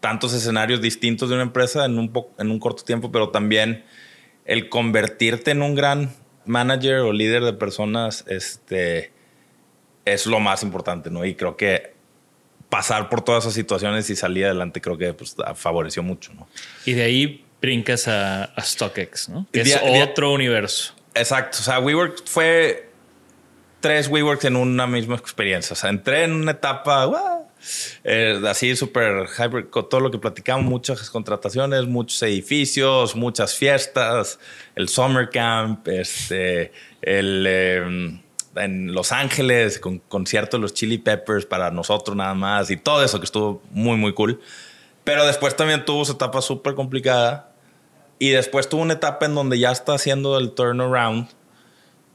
tantos escenarios distintos de una empresa en un, en un corto tiempo, pero también el convertirte en un gran manager o líder de personas este, es lo más importante, ¿no? Y creo que pasar por todas esas situaciones y salir adelante creo que pues, favoreció mucho, ¿no? Y de ahí brincas a, StockX, ¿no? Que es otro universo. Exacto. O sea, WeWork fue tres WeWorks en una misma experiencia. O sea, entré en una etapa... Eh, así súper hybrid, con todo lo que platicamos, muchas contrataciones, muchos edificios, muchas fiestas, el summer camp, este, el, em, en Los Ángeles, con concierto de los Chili Peppers para nosotros nada más y todo eso que estuvo muy, muy cool. Pero después también tuvo su etapa súper complicada y después tuvo una etapa en donde ya está haciendo el turnaround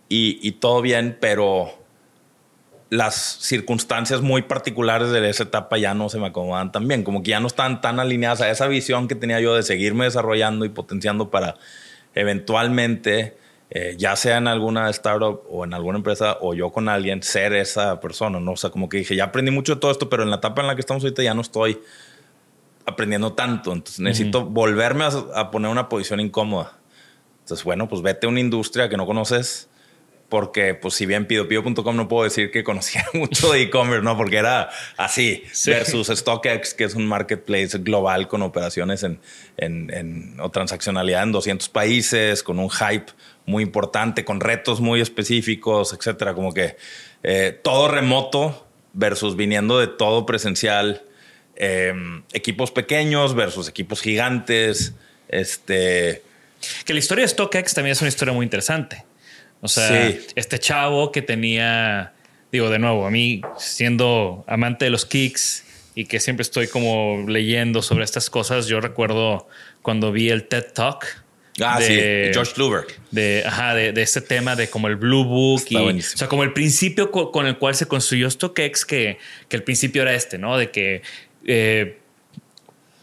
y, y todo bien, pero las circunstancias muy particulares de esa etapa ya no se me acomodan tan bien, como que ya no están tan alineadas a esa visión que tenía yo de seguirme desarrollando y potenciando para eventualmente, eh, ya sea en alguna startup o en alguna empresa o yo con alguien, ser esa persona, ¿no? O sea, como que dije, ya aprendí mucho de todo esto, pero en la etapa en la que estamos ahorita ya no estoy aprendiendo tanto, entonces necesito volverme a, a poner una posición incómoda. Entonces, bueno, pues vete a una industria que no conoces, porque pues si bien pido.com no puedo decir que conocía mucho de e-commerce, ¿no? Porque era así versus StockX, que es un marketplace global con operaciones en, en, o transaccionalidad en 200 países, con un hype muy importante, con retos muy específicos, etcétera. Como que eh, todo remoto versus viniendo de todo presencial, em, equipos pequeños versus equipos gigantes, este... Que la historia de StockX también es una historia muy interesante o sea, este chavo que tenía, digo de nuevo, a mí siendo amante de los kicks y que siempre estoy como leyendo sobre estas cosas, yo recuerdo cuando vi el TED Talk. Ah, de, George Blueberg. De, ajá, de, de, este tema de como el Blue Book. y, o sea, como el principio con el cual se construyó StockX, que, que el principio era este, ¿no? De que eh,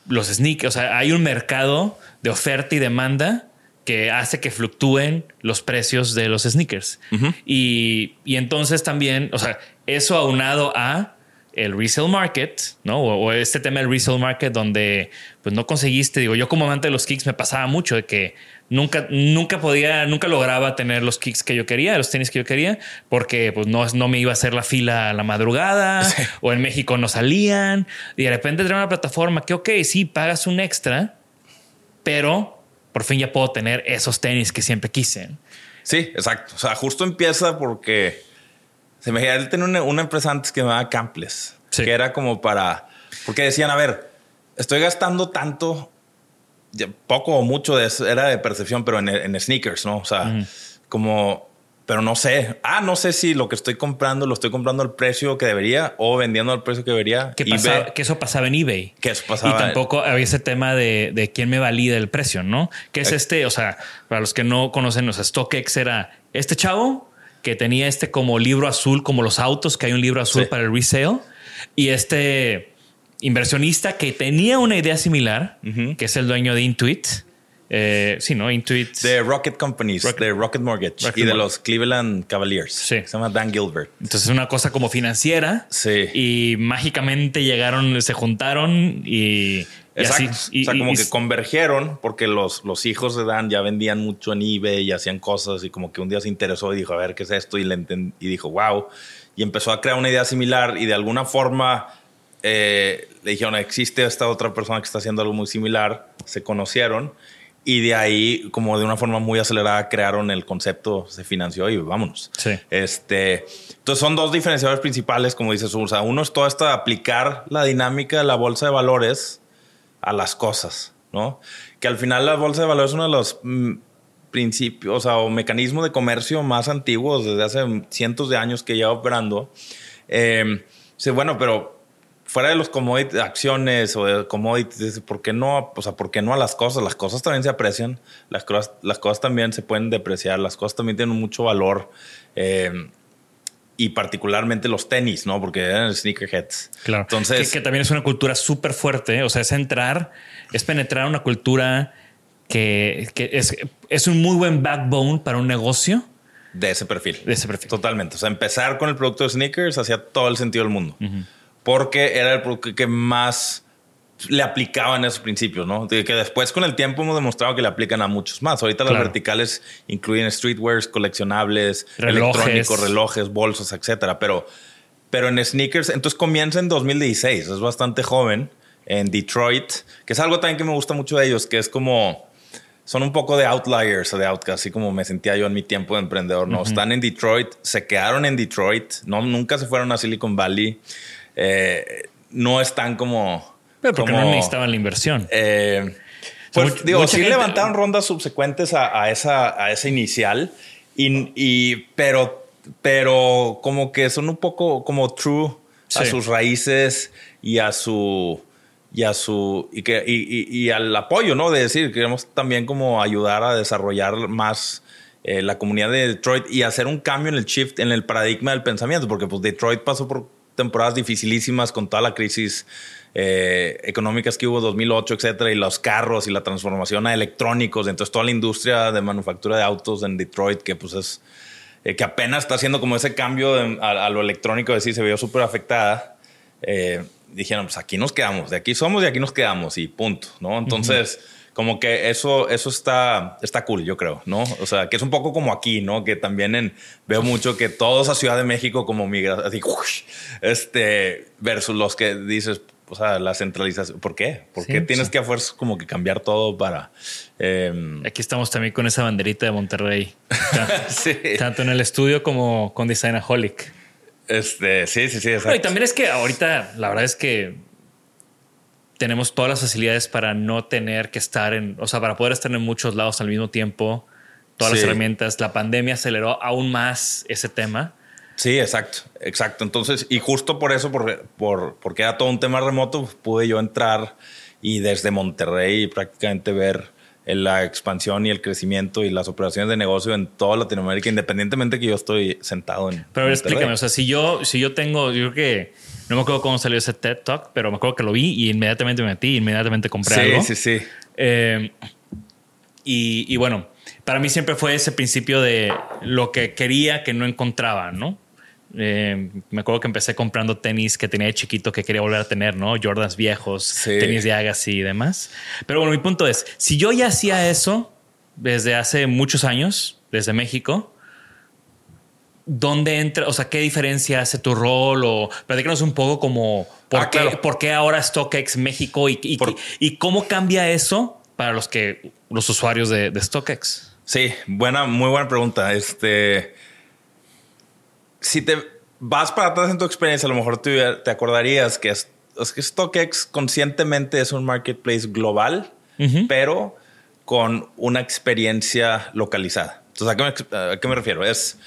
los sneakers, o sea, hay un mercado de oferta y demanda que hace que fluctúen los precios de los sneakers. y, entonces también, o sea, eso aunado a el resale market, ¿no? O, este tema del resale market donde pues no conseguiste, digo, yo como amante de los kicks me pasaba mucho de que nunca, nunca podía, nunca lograba tener los kicks que yo quería, los tenis que yo quería, porque pues no, no me iba a hacer la fila a la madrugada o en México no salían y de repente tenía una plataforma que, ok, sí, pagas un extra, pero por fin ya puedo tener esos tenis que siempre quise. Sí, exacto. O sea, justo empieza porque se me él tenía una, una, empresa antes que me llamaba Camples, que era como para, porque decían, a ver, estoy gastando tanto, poco o mucho de eso, era de percepción, pero en, en sneakers, ¿no? O sea, como pero no sé. Ah, no sé si lo que estoy comprando lo estoy comprando al precio que debería o vendiendo al precio que debería. Que, que eso pasaba en eBay. Que eso pasaba. Y tampoco había ese tema de, de quién me valida el precio, ¿no? Que es este, o sea, para los que no conocen, o sea, StockX era este chavo que tenía este como libro azul, como los autos, que hay un libro azul para el resale. Y este inversionista que tenía una idea similar, que es el dueño de Intuit. Eh, sí, ¿no? Intuit. De Rocket Companies, de Rocket Mortgage Rocket y de Mortgage. los Cleveland Cavaliers. Sí. Se llama Dan Gilbert. Entonces es una cosa como financiera. Sí. Y mágicamente llegaron, se juntaron y, y Exacto. así. Y- o sea, y- como y- que convergieron porque los, los hijos de Dan ya vendían mucho en eBay y hacían cosas y como que un día se interesó y dijo, a ver, ¿qué es esto? Y, le y dijo, wow. Y empezó a crear una idea similar y de alguna forma eh, le dijeron, existe esta otra persona que está haciendo algo muy similar. Se conocieron y de ahí, como de una forma muy acelerada, crearon el concepto, se financió y vámonos. Sí. Este, entonces son dos diferenciadores principales, como dices, o sea, uno es todo esto de aplicar la dinámica de la bolsa de valores a las cosas, ¿no? Que al final la bolsa de valores es uno de los mm, principios, o sea, o mecanismos de comercio más antiguos desde hace cientos de años que lleva operando. Eh, sí, bueno, pero fuera de los commodities, acciones o de commodities, ¿por qué no? O sea, ¿por qué no a las cosas? Las cosas también se aprecian, las cosas, las cosas también se pueden depreciar, las cosas también tienen mucho valor. eh, y particularmente los tenis, ¿no? Porque eran sneakerheads. Claro. Entonces, que, que también es una cultura súper fuerte. O sea, es entrar, es penetrar una cultura que, que es, es un muy buen backbone para un negocio de ese perfil. de ese perfil. Totalmente. O sea, empezar con el producto de sneakers hacía todo el sentido del mundo. Porque era el producto que más le aplicaban esos principios, ¿no? De Que después con el tiempo hemos demostrado que le aplican a muchos más. Ahorita las Claro. verticales incluyen streetwears, coleccionables, Relojes. electrónicos, relojes, bolsos, etcétera. Pero, pero en sneakers, entonces comienza en 2016. Es bastante joven en Detroit, que es algo también que me gusta mucho de ellos, que es como son un poco de outliers de outcasts, así como me sentía yo en mi tiempo de emprendedor. No están en Detroit, se quedaron en Detroit, no nunca se fueron a Silicon Valley. Eh, no están como. Pero porque como, no necesitaban la inversión. eh, O sea, pues, digo, sí gente- levantaron rondas subsecuentes a, a esa, a esa inicial, y, y- pero, pero como que son un poco como true a sus raíces y a su y a su y que y, y- y al apoyo, ¿no? De decir, queremos también como ayudar a desarrollar más eh, la comunidad de Detroit y hacer un cambio en el shift, en el paradigma del pensamiento, porque pues Detroit pasó por temporadas dificilísimas con toda la crisis eh, económicas que hubo 2008, etcétera, y los carros y la transformación a electrónicos, entonces toda la industria de manufactura de autos en Detroit, que pues es eh, que apenas está haciendo como ese cambio de- a, a lo electrónico, de decir, se vio súper afectada. Eh, dijeron, pues aquí nos quedamos, de aquí somos y aquí nos quedamos y punto, ¿no? Entonces, como que eso, eso está, está cool, yo creo, ¿no? O sea, que es un poco como aquí, ¿no? Que también en- veo mucho que todos a Ciudad de México como migra, así, ¡ush! este, versus los que dices, o sea, la centralización. ¿Por qué? ¿Por Sí, qué tienes sí. que a fuerza como que cambiar todo para... em, Aquí estamos también con esa banderita de Monterrey. Sí. Tanto en el estudio como con Designaholic. Este, sí, sí, sí, y también es que ahorita la verdad es que tenemos todas las facilidades para no tener que estar en, o sea, para poder estar en muchos lados al mismo tiempo, todas las herramientas. La pandemia aceleró aún más ese tema. Sí, exacto, exacto. Entonces, y justo por eso, por, por, porque era todo un tema remoto, pues, pude yo entrar y desde Monterrey prácticamente ver la expansión y el crecimiento y las operaciones de negocio en toda Latinoamérica, independientemente que yo estoy sentado en. Pero Monterrey. explícame, o sea, si yo, si yo tengo, yo creo que no me acuerdo cómo salió ese TED Talk, pero me acuerdo que lo vi y inmediatamente me metí, inmediatamente compré Sí, algo. sí, sí. Eh, y, y bueno, para mí siempre fue ese principio de lo que quería que no encontraba, ¿no? Eh, me acuerdo que empecé comprando tenis que tenía de chiquito que quería volver a tener, ¿no? Jordans viejos, Sí. tenis de Agassi y demás. Pero bueno, mi punto es, si yo ya hacía eso desde hace muchos años, desde México, ¿dónde entra? O sea, ¿qué diferencia hace tu rol? O platícanos un poco como por, Ah, qué, claro. por qué ahora StockX México y, y- Por- y cómo cambia eso para los que los usuarios de, de StockX. Sí, buena, muy buena pregunta. Este, si te vas para atrás en tu experiencia, a lo mejor te, te acordarías que, es, es que StockX conscientemente es un marketplace global, pero con una experiencia localizada. Entonces, ¿a qué me, a qué me refiero? Es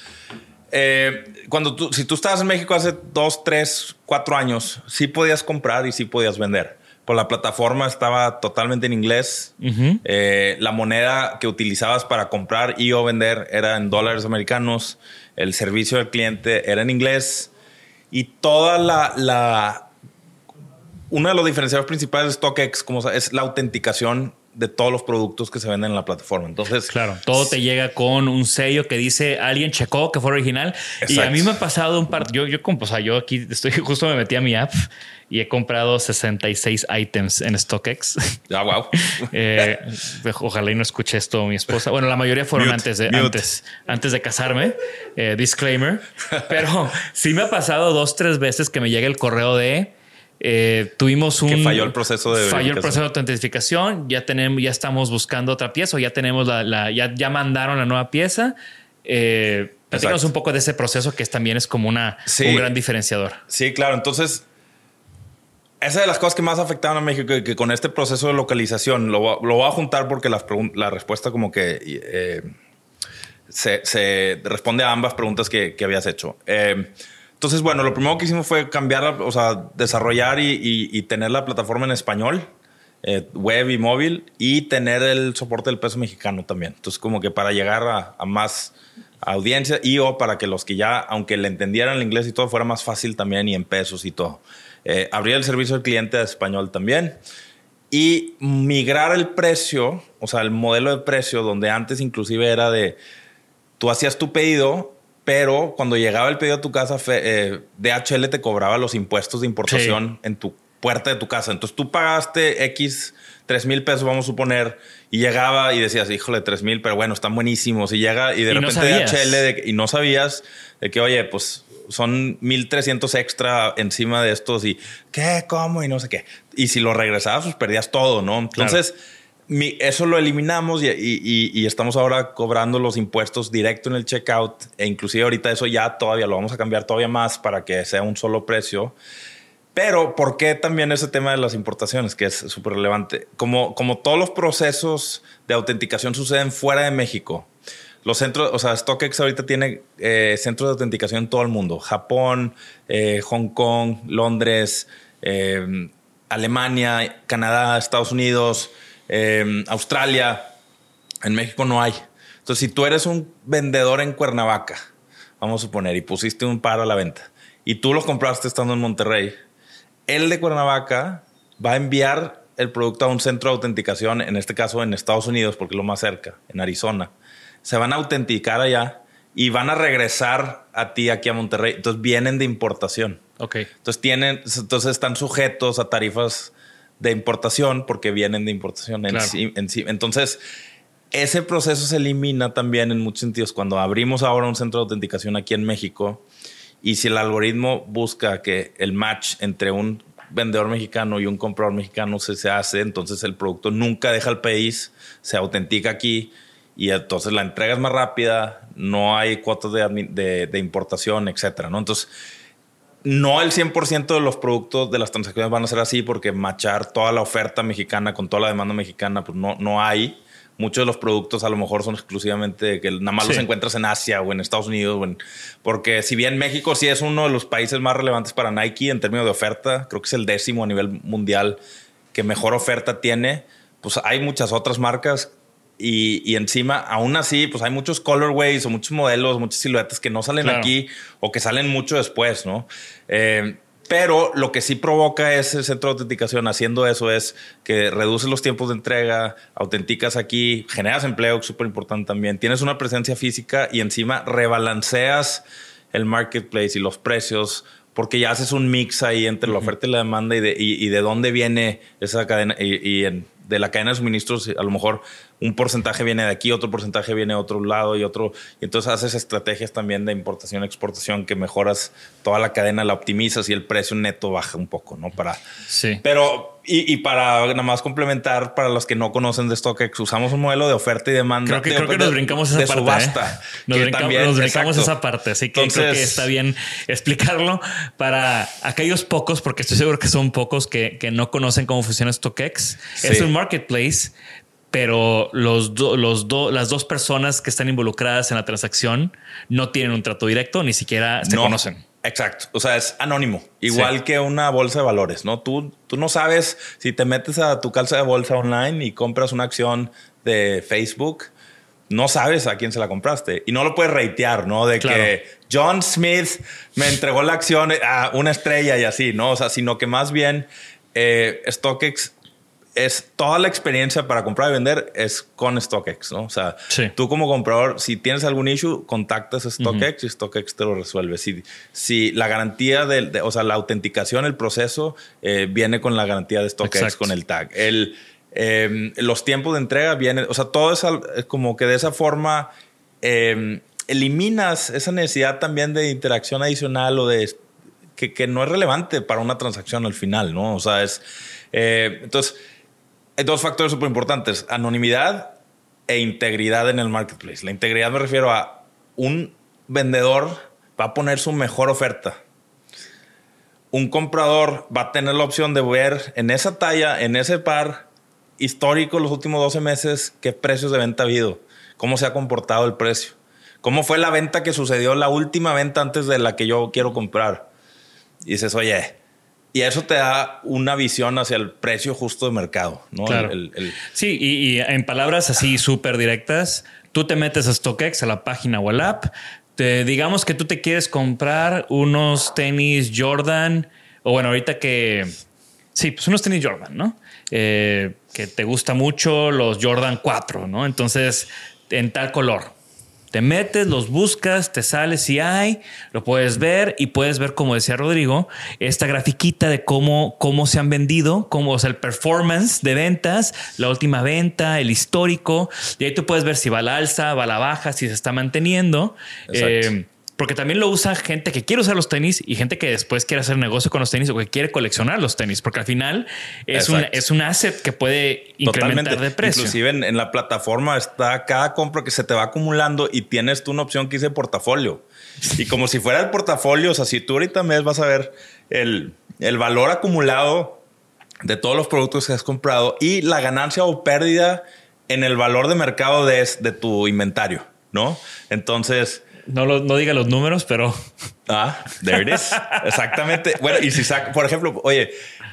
eh, cuando tú, si tú estabas en México hace dos, tres, cuatro años, sí podías comprar y sí podías vender. Por la plataforma estaba totalmente en inglés. Eh, la moneda que utilizabas para comprar y o vender era en dólares americanos. El servicio del cliente era en inglés. Y toda la, la uno de los diferenciadores principales de StockX como es la autenticación de todos los productos que se venden en la plataforma. Entonces, Claro, todo te llega con un sello que dice alguien checó que fue original. Y a mí me ha pasado un par. Yo, yo, o sea, yo aquí estoy justo me metí a mi app y he comprado 66 items en StockX. ah, wow. Eh, ojalá y no escuche esto mi esposa. Bueno, la mayoría fueron Mute, antes, de, mute. antes, antes de casarme. Eh, disclaimer. Pero sí me ha pasado dos, tres veces que me llega el correo de eh, tuvimos un Que falló el proceso de falló el proceso de autentificación. Ya tenemos, ya estamos buscando otra pieza o ya tenemos la, la- ya, ya mandaron la nueva pieza. Eh, platícanos un poco de ese proceso que también es como una, Sí. un gran diferenciador. Sí, claro. Entonces, esa de las cosas que más afectaban a México y que con este proceso de localización lo, lo voy a juntar porque las pregun- la respuesta como que eh, se, se responde a ambas preguntas que, que habías hecho. Eh, entonces, bueno, lo primero que hicimos fue cambiar, o sea, desarrollar y, y- y tener la plataforma en español, eh, web y móvil, y tener el soporte del peso mexicano también. Entonces, como que para llegar a, a más audiencia y o para que los que ya, aunque le entendieran el inglés y todo, fuera más fácil también y en pesos y todo. Eh, abrir el servicio al cliente de español también y migrar el precio, o sea, el modelo de precio donde antes inclusive era de, tú hacías tu pedido, pero cuando llegaba el pedido a tu casa, eh, DHL te cobraba los impuestos de importación en tu puerta de tu casa. Entonces tú pagaste X 3 mil pesos, vamos a suponer, y llegaba y decías, híjole, 3 mil, pero bueno, están buenísimos. Y llega y de Y no repente sabías. DHL de- y no sabías de que, oye, pues son 1300 extra encima de estos y qué, cómo y no sé qué. Y si lo regresabas, pues perdías todo, ¿no? Entonces, eso lo eliminamos y estamos ahora cobrando los impuestos directo en el checkout. E inclusive ahorita eso ya todavía lo vamos a cambiar todavía más para que sea un solo precio. Pero, ¿por qué también ese tema de las importaciones, que es súper relevante? Como, como todos los procesos de autenticación suceden fuera de México, los centros, o sea, StockX ahorita tiene eh, centros de autenticación en todo el mundo. Japón, eh, Hong Kong, Londres, eh, Alemania, Canadá, Estados Unidos, eh, Australia. En México no hay. Entonces, si tú eres un vendedor en Cuernavaca, vamos a suponer, y pusiste un par a la venta, y tú los compraste estando en Monterrey, el de Cuernavaca va a enviar el producto a un centro de autenticación, en este caso en Estados Unidos, porque es lo más cerca, en Arizona. Se van a autenticar allá y van a regresar a ti aquí a Monterrey. Entonces vienen de importación. Ok. Entonces tienen, entonces están sujetos a tarifas de importación porque vienen de importación en Claro. sí- en sí. Entonces, ese proceso se elimina también en muchos sentidos. Cuando abrimos ahora un centro de autenticación aquí en México y si el algoritmo busca que el match entre un vendedor mexicano y un comprador mexicano se, se hace, entonces el producto nunca deja el país, se autentica aquí y entonces la entrega es más rápida, no hay cuotas de, de- de importación, etcétera, ¿no? Entonces, no el 100% de los productos de las transacciones van a ser así porque machar toda la oferta mexicana con toda la demanda mexicana, pues no, no hay. Muchos de los productos a lo mejor son exclusivamente que nada más los encuentras en Asia o en Estados Unidos. o en- porque si bien México sí es uno de los países más relevantes para Nike en términos de oferta, creo que es el décimo a nivel mundial que mejor oferta tiene, pues hay muchas otras marcas y, y encima, aún así, pues hay muchos colorways o muchos modelos, muchas siluetas que no salen Claro. aquí o que salen mucho después, ¿no? Eh, pero lo que sí provoca ese centro de autenticación haciendo eso es que reduce los tiempos de entrega, autenticas aquí, generas empleo, que es súper importante también, tienes una presencia física y encima rebalanceas el marketplace y los precios porque ya haces un mix ahí entre la oferta y la demanda y de, y, y de dónde viene esa cadena y, y en- de la cadena de suministros a lo mejor un porcentaje viene de aquí, otro porcentaje viene de otro lado y otro y entonces haces estrategias también de importación exportación que mejoras toda la cadena, la optimizas y el precio neto baja un poco, ¿no? Para Sí. pero y, y para nada más complementar para los que no conocen de StockX usamos un modelo de oferta y demanda Creo que, de- creo que nos brincamos esa de parte. subasta, ¿eh? Nos, que brincamos, también- nos brincamos exacto. esa parte. Así que creo que está bien explicarlo para aquellos pocos, porque estoy seguro que son pocos que, que no conocen cómo funciona StockX. Es Sí. un marketplace, pero los, do- los do- las dos personas que están involucradas en la transacción no tienen un trato directo, ni siquiera se no, conocen. Exacto. O sea, es anónimo. Igual que una bolsa de valores, ¿no? Tú, tú no sabes si te metes a tu calza de bolsa online y compras una acción de Facebook, no sabes a quién se la compraste y no lo puedes reitear, ¿no? De Claro. que John Smith me entregó la acción a una estrella y así, ¿no? O sea, sino que más bien eh, StockX es toda la experiencia para comprar y vender es con StockX, ¿no? O sea, Sí. tú como comprador, si tienes algún issue, contactas a StockX y StockX te lo resuelve. Si, si la garantía de, de- o sea, la autenticación, el proceso, eh, viene con la garantía de StockX, Exacto. con el tag. El, eh, los tiempos de entrega vienen, o sea, todo es como que de esa forma eh, eliminas esa necesidad también de interacción adicional o de que, que no es relevante para una transacción al final, ¿no? O sea, es eh, entonces dos factores súper importantes: anonimidad e integridad en el marketplace. La integridad me refiero a un vendedor va a poner su mejor oferta. Un comprador va a tener la opción de ver en esa talla, en ese par histórico los últimos 12 meses qué precios de venta ha habido, cómo se ha comportado el precio, cómo fue la venta que sucedió, la última venta antes de la que yo quiero comprar. Y dices, oye, y eso te da una visión hacia el precio justo de mercado, ¿no? Claro. El- el- el- Sí, y, y en palabras así súper directas, tú te metes a StockX, a la página o al app, te, digamos que tú te quieres comprar unos tenis Jordan, o bueno, ahorita que... Sí, pues unos tenis Jordan, ¿no? Eh, que te gusta mucho los Jordan 4, ¿no? Entonces, en tal color. Te metes, los buscas, te sales si hay, lo puedes ver y puedes ver, como decía Rodrigo, esta grafiquita de cómo, cómo se han vendido, cómo, o sea, el performance de ventas, la última venta, el histórico. Y ahí tú puedes ver si va la alza, va a la baja, si se está manteniendo. Exacto. Eh, porque también lo usa gente que quiere usar los tenis y gente que después quiere hacer negocio con los tenis o que quiere coleccionar los tenis, porque al final es un, es un asset que puede incrementar de precio. Inclusive en, en la plataforma está cada compra que se te va acumulando y tienes tú una opción que dice portafolio. Y como si fuera el portafolio, o sea, si tú ahorita mes vas a ver el, el valor acumulado de todos los productos que has comprado y la ganancia o pérdida en el valor de mercado de, de tu inventario, ¿no? Entonces... No, lo- no diga los números, pero Ah, there it is. Exactamente. Bueno, y si saca, por ejemplo, oye,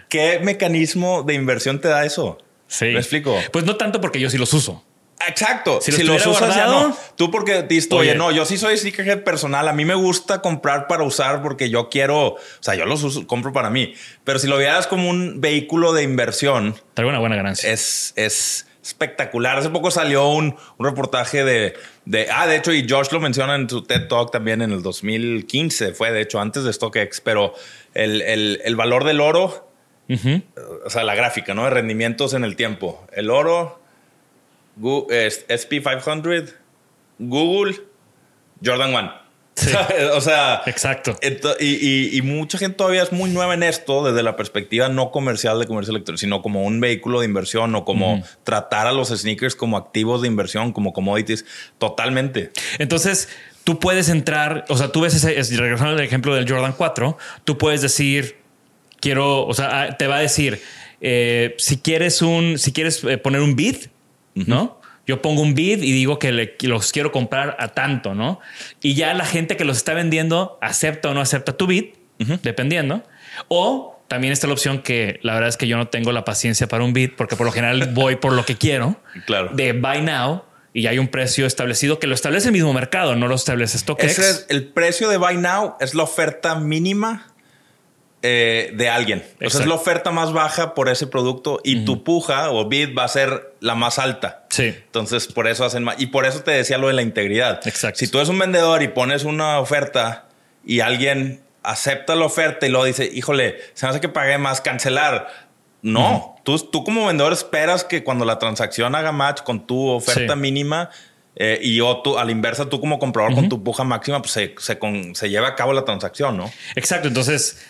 ¿qué mecanismo de inversión te da eso? sí. ¿Me explico? Pues no tanto porque yo sí los uso. Exacto. Si Si, lo los usas ya guardado- no. Tú porque dices, oye, Oye. no, yo sí soy sneakerhead personal. A mí me gusta comprar para usar porque yo quiero, o sea, yo los uso, compro para mí. Pero si lo vieras como un vehículo de inversión, Trae una buena ganancia. es, es espectacular. Hace poco salió un, un reportaje de, de, ah, de hecho, y Josh lo menciona en su TED Talk también en el 2015, fue de hecho antes de StockX, pero el, el- el valor del oro, o sea, la gráfica, ¿no? De rendimientos en el tiempo. El oro, Gu- es- SP500, Google, Jordan One. Sí. o sea, Exacto. Y, y- y mucha gente todavía es muy nueva en esto desde la perspectiva no comercial de comercio electrónico, sino como un vehículo de inversión o como tratar a los sneakers como activos de inversión, como commodities. Totalmente. Entonces, tú puedes entrar, o sea, tú ves ese, es- regresando al ejemplo del Jordan 4, tú puedes decir, quiero, o sea, ah, te va a decir, eh, si quieres un, si quieres eh, poner un bid, ¿no? Yo pongo un bid y digo que, le- que los quiero comprar a tanto, ¿no? Y ya la gente que los está vendiendo acepta o no acepta tu bid, dependiendo. O también está la opción que la verdad es que yo no tengo la paciencia para un bid porque por lo general voy por lo que quiero. Claro. De buy now y ya hay un precio establecido que lo establece el mismo mercado, no lo establece StockX. Ese es el precio de Buy Now, es la oferta mínima eh, de alguien. O sea, es Exacto. la oferta más baja por ese producto y tu puja o bid va a ser la más alta. Sí. Entonces, por eso hacen más. Y por eso te decía lo de la integridad. Exacto. Si tú eres un vendedor y pones una oferta y alguien acepta la oferta y luego dice, híjole, se me hace que pagué más, cancelar. No, tú, tú como vendedor esperas que cuando la transacción haga match con tu oferta Sí. mínima eh, y yo tú, a la inversa, tú como comprador con tu puja máxima, pues se, se, con- se lleva a cabo la transacción, ¿no? Exacto. Entonces,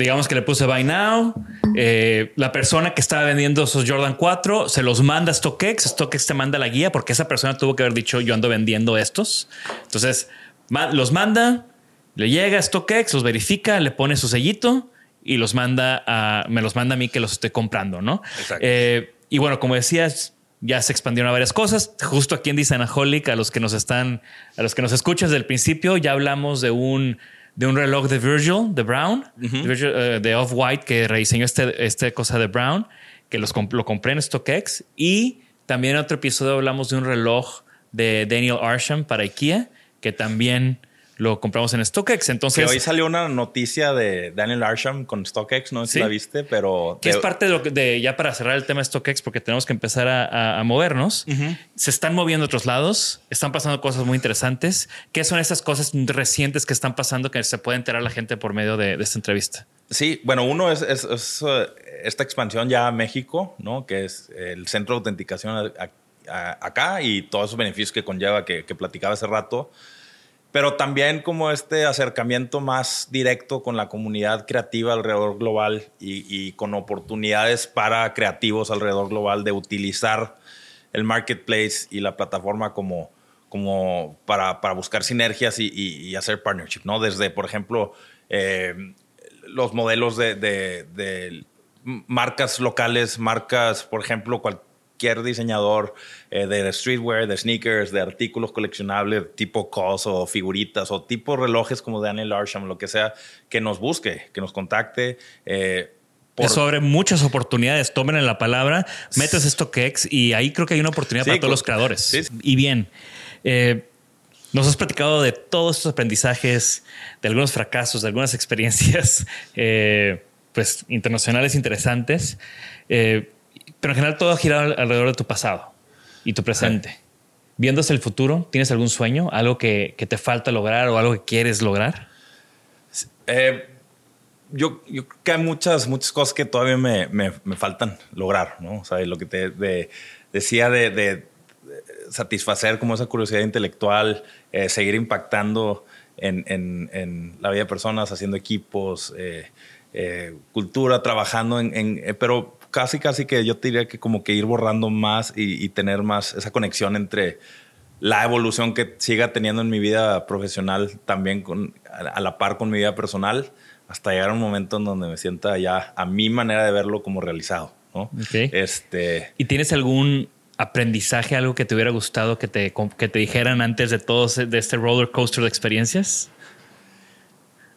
digamos que le puse buy now. eh, la persona que estaba vendiendo esos Jordan 4 se los manda a StockX. StockX te manda la guía porque esa persona tuvo que haber dicho yo ando vendiendo estos. Entonces, los manda, le llega a StockX, los verifica, le pone su sellito y los manda a, me los manda a mí que los estoy comprando, ¿no? Eh, y bueno, como decías, ya se expandieron a varias cosas. Justo aquí en Designaholic, a los que nos están, a los que nos escuchan desde el principio, ya hablamos de un, de un reloj de Virgil, de Brown, de, Virgil, eh, de Off-White, que rediseñó este, este cosa de Brown, que los, comp- lo compré en StockX. Y también en otro episodio hablamos de un reloj de Daniel Arsham para IKEA, que también lo compramos en StockX. Entonces, que hoy salió una noticia de Daniel Arsham con StockX, no sé si la viste, pero... Que es parte de lo que, de, ya para cerrar el tema de StockX, porque tenemos que empezar a, movernos. Se están moviendo a otros lados, están pasando cosas muy interesantes. ¿Qué son esas cosas recientes que están pasando que se puede enterar la gente por medio de, esta entrevista? Sí, bueno, uno es, eh, esta expansión ya a México, ¿no? Que es el centro de autenticación acá y todos esos beneficios que conlleva que, que platicaba hace rato pero también como este acercamiento más directo con la comunidad creativa alrededor global y, con oportunidades para creativos alrededor global de utilizar el marketplace y la plataforma como, como para, para buscar sinergias y, hacer partnership, ¿no? Desde, por ejemplo, eh, los modelos de, marcas locales, marcas, por ejemplo, cual, cualquier diseñador eh, de streetwear, de sneakers, de artículos coleccionables tipo COS o figuritas o tipo relojes como Daniel Arsham, lo que sea, que nos busque, que nos contacte. Eh, sobre muchas oportunidades. Tomen en la palabra, metes esto que y ahí creo que hay una oportunidad para todos los creadores. Y bien, eh, nos has platicado de todos estos aprendizajes, de algunos fracasos, de algunas experiencias, pues internacionales interesantes. Pero en general todo gira alrededor de tu pasado y tu presente. Viendo hacia el futuro, ¿tienes algún sueño? ¿Algo que, te falta lograr o algo que quieres lograr? Eh, yo, yo, creo que hay muchas, muchas cosas que todavía me, me, faltan lograr, ¿no? O sea, lo que te decía de, satisfacer como esa curiosidad intelectual, eh, seguir impactando en, en, en, la vida de personas, haciendo equipos, eh, cultura, trabajando en, en pero casi, casi que yo te diría que como que ir borrando más y, tener más esa conexión entre la evolución que siga teniendo en mi vida profesional también con, a la par con mi vida personal hasta llegar a un momento en donde me sienta ya a mi manera de verlo como realizado. ¿no? Este, ¿Y tienes algún aprendizaje, algo que te hubiera gustado que te, que te dijeran antes de todo de este roller coaster de experiencias?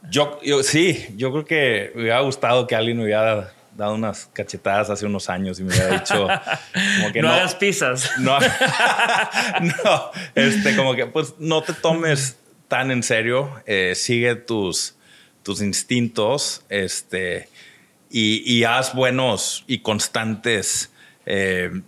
Yo, yo sí, yo creo que me hubiera gustado que alguien me hubiera dado unas cachetadas hace unos años y me había dicho como que no, no hagas pizzas. No, no, este, como que pues no te tomes tan en serio, eh, sigue tus, tus instintos, este, y, haz buenos y constantes eh,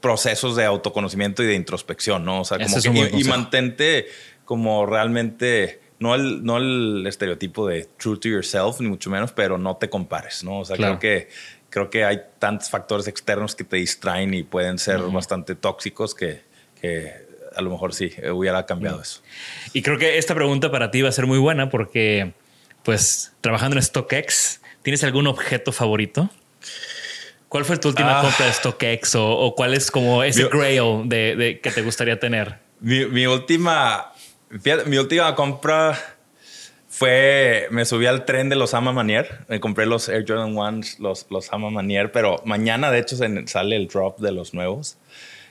procesos de autoconocimiento y de introspección, ¿no? O sea, como que, y mantente como realmente no el, no el estereotipo de true to yourself, ni mucho menos, pero no te compares, ¿no? O sea, creo que creo que hay tantos factores externos que te distraen y pueden ser bastante tóxicos que, que, a lo mejor sí hubiera cambiado eso. Y creo que esta pregunta para ti va a ser muy buena porque, pues, trabajando en StockX, ¿tienes algún objeto favorito? ¿Cuál fue tu última ah. compra de StockX o, o, cuál es como ese grail de, de, que te gustaría tener? Mi, mi última mi última compra fue, me subí al tren de los Ama Manier. Me compré los Air Jordan Ones, los, los Ama Manier, pero mañana de hecho sale el drop de los nuevos,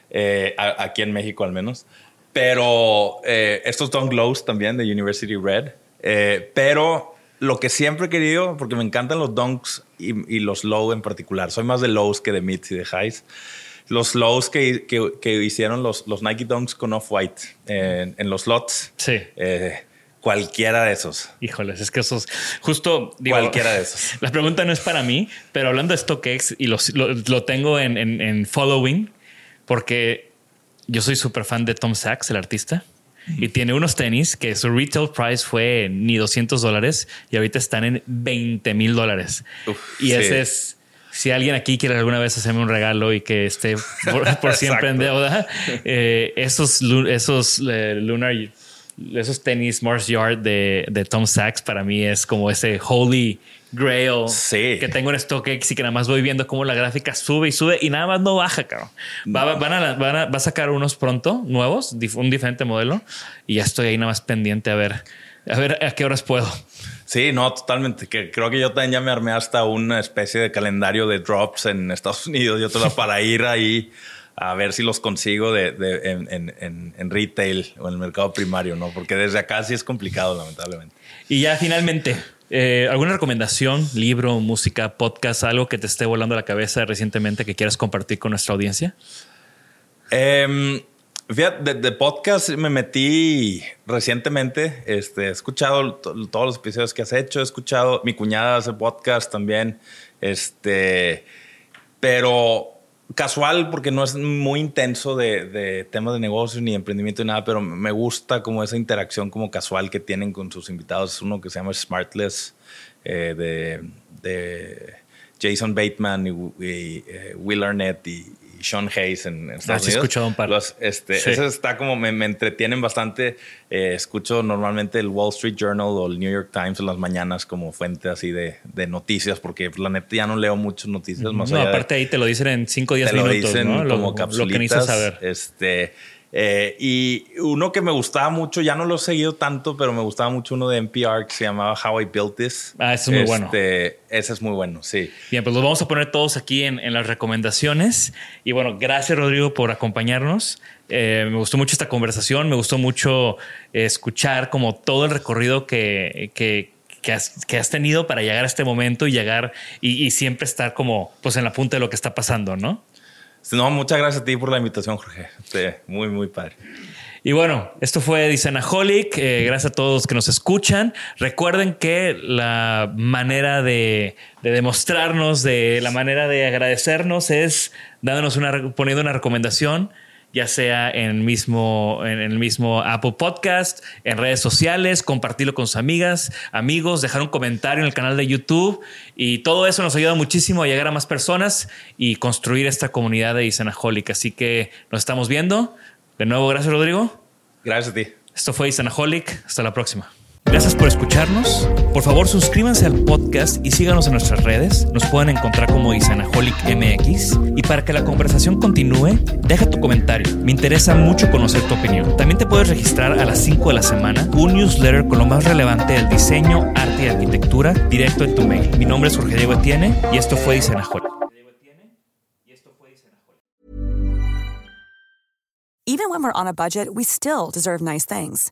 eh, aquí en México al menos. Pero eh, estos Dunk Lows también de University Red. Eh, pero lo que siempre he querido, porque me encantan los Dunks y, y, los Low en particular. Soy más de Lows que de Mids y de Highs los lows que, que, hicieron los, los Nike Dunks con Off-White en, los lots. Sí. Eh, cualquiera de esos. Híjoles, es que esos, justo cualquiera de esos. La pregunta no es para mí, pero hablando de StockX y los, lo, tengo en, en, following porque yo soy súper fan de Tom Sachs, el artista. Y tiene unos tenis que su retail price fue ni 200 dólares y ahorita están en 20 mil dólares. Y ese es si alguien aquí quiere alguna vez hacerme un regalo y que esté por, siempre en deuda, eh, esos, esos eh, Lunar, esos tenis Mars Yard de, de, Tom Sachs para mí es como ese holy grail que tengo en StockX y que nada más voy viendo cómo la gráfica sube y sube y nada más no baja, cabrón. Va, van a, van a, va a sacar unos pronto nuevos, un diferente modelo y ya estoy ahí nada más pendiente a ver, a ver a qué horas puedo. Sí, no, totalmente. Que creo que yo también ya me armé hasta una especie de calendario de drops en Estados Unidos. Yo todo para ir ahí a ver si los consigo de, en, retail o en el mercado primario, ¿no? Porque desde acá sí es complicado, lamentablemente. Y ya finalmente, eh, ¿alguna recomendación, libro, música, podcast, algo que te esté volando la cabeza recientemente que quieras compartir con nuestra audiencia? Em, Fíjate, de, podcast me metí recientemente. Este, he escuchado todos los episodios que has hecho. He escuchado mi cuñada hace podcast también. Este, pero casual porque no es muy intenso de, temas de negocio ni emprendimiento ni nada, pero me gusta como esa interacción como casual que tienen con sus invitados. Es uno que se llama Smartless eh, de, Jason Bateman y, eh, Will Arnett y, sean Hayes en, Estados ah, he escuchado un par. este, está como me, entretienen bastante. Eh, escucho normalmente el Wall Street Journal o el New York Times en las mañanas como fuente así de, de noticias, porque la neta ya no leo muchas noticias más no, aparte ahí te lo dicen en 5 o 10 minutos. Lo dicen como lo, lo que necesitas saber. Este, eh, y uno que me gustaba mucho, ya no lo he seguido tanto, pero me gustaba mucho uno de NPR que se llamaba How I Built This. Ah, ese es muy bueno. Este, ese es muy bueno, sí. Bien, pues los vamos a poner todos aquí en, en las recomendaciones. Y bueno, gracias Rodrigo por acompañarnos. Eh, me gustó mucho esta conversación, me gustó mucho eh, escuchar como todo el recorrido que, que, que has, que has, tenido para llegar a este momento y llegar y, y, siempre estar como pues en la punta de lo que está pasando, ¿no? No, muchas gracias a ti por la invitación, Jorge. muy, muy padre. Y bueno, esto fue Designaholic. Eh, gracias a todos que nos escuchan. Recuerden que la manera de, demostrarnos, de la manera de agradecernos es dándonos una, poniendo una recomendación ya sea en el mismo, en el mismo Apple Podcast, en redes sociales, compartirlo con sus amigas, amigos, dejar un comentario en el canal de YouTube y todo eso nos ayuda muchísimo a llegar a más personas y construir esta comunidad de Isanaholic. Así que nos estamos viendo. De nuevo, gracias Rodrigo. Gracias a ti. Esto fue Isanaholic. Hasta la próxima. Gracias por escucharnos. Por favor, suscríbanse al podcast y síganos en nuestras redes. Nos pueden encontrar como Isanaholic MX. Y para que la conversación continúe, deja tu comentario. Me interesa mucho conocer tu opinión. También te puedes registrar a las 5 de la semana un newsletter con lo más relevante del diseño, arte y arquitectura directo en tu mail. Mi nombre es Jorge Diego Etienne y esto fue Isanaholic. Even when we're on a budget, we still deserve nice things.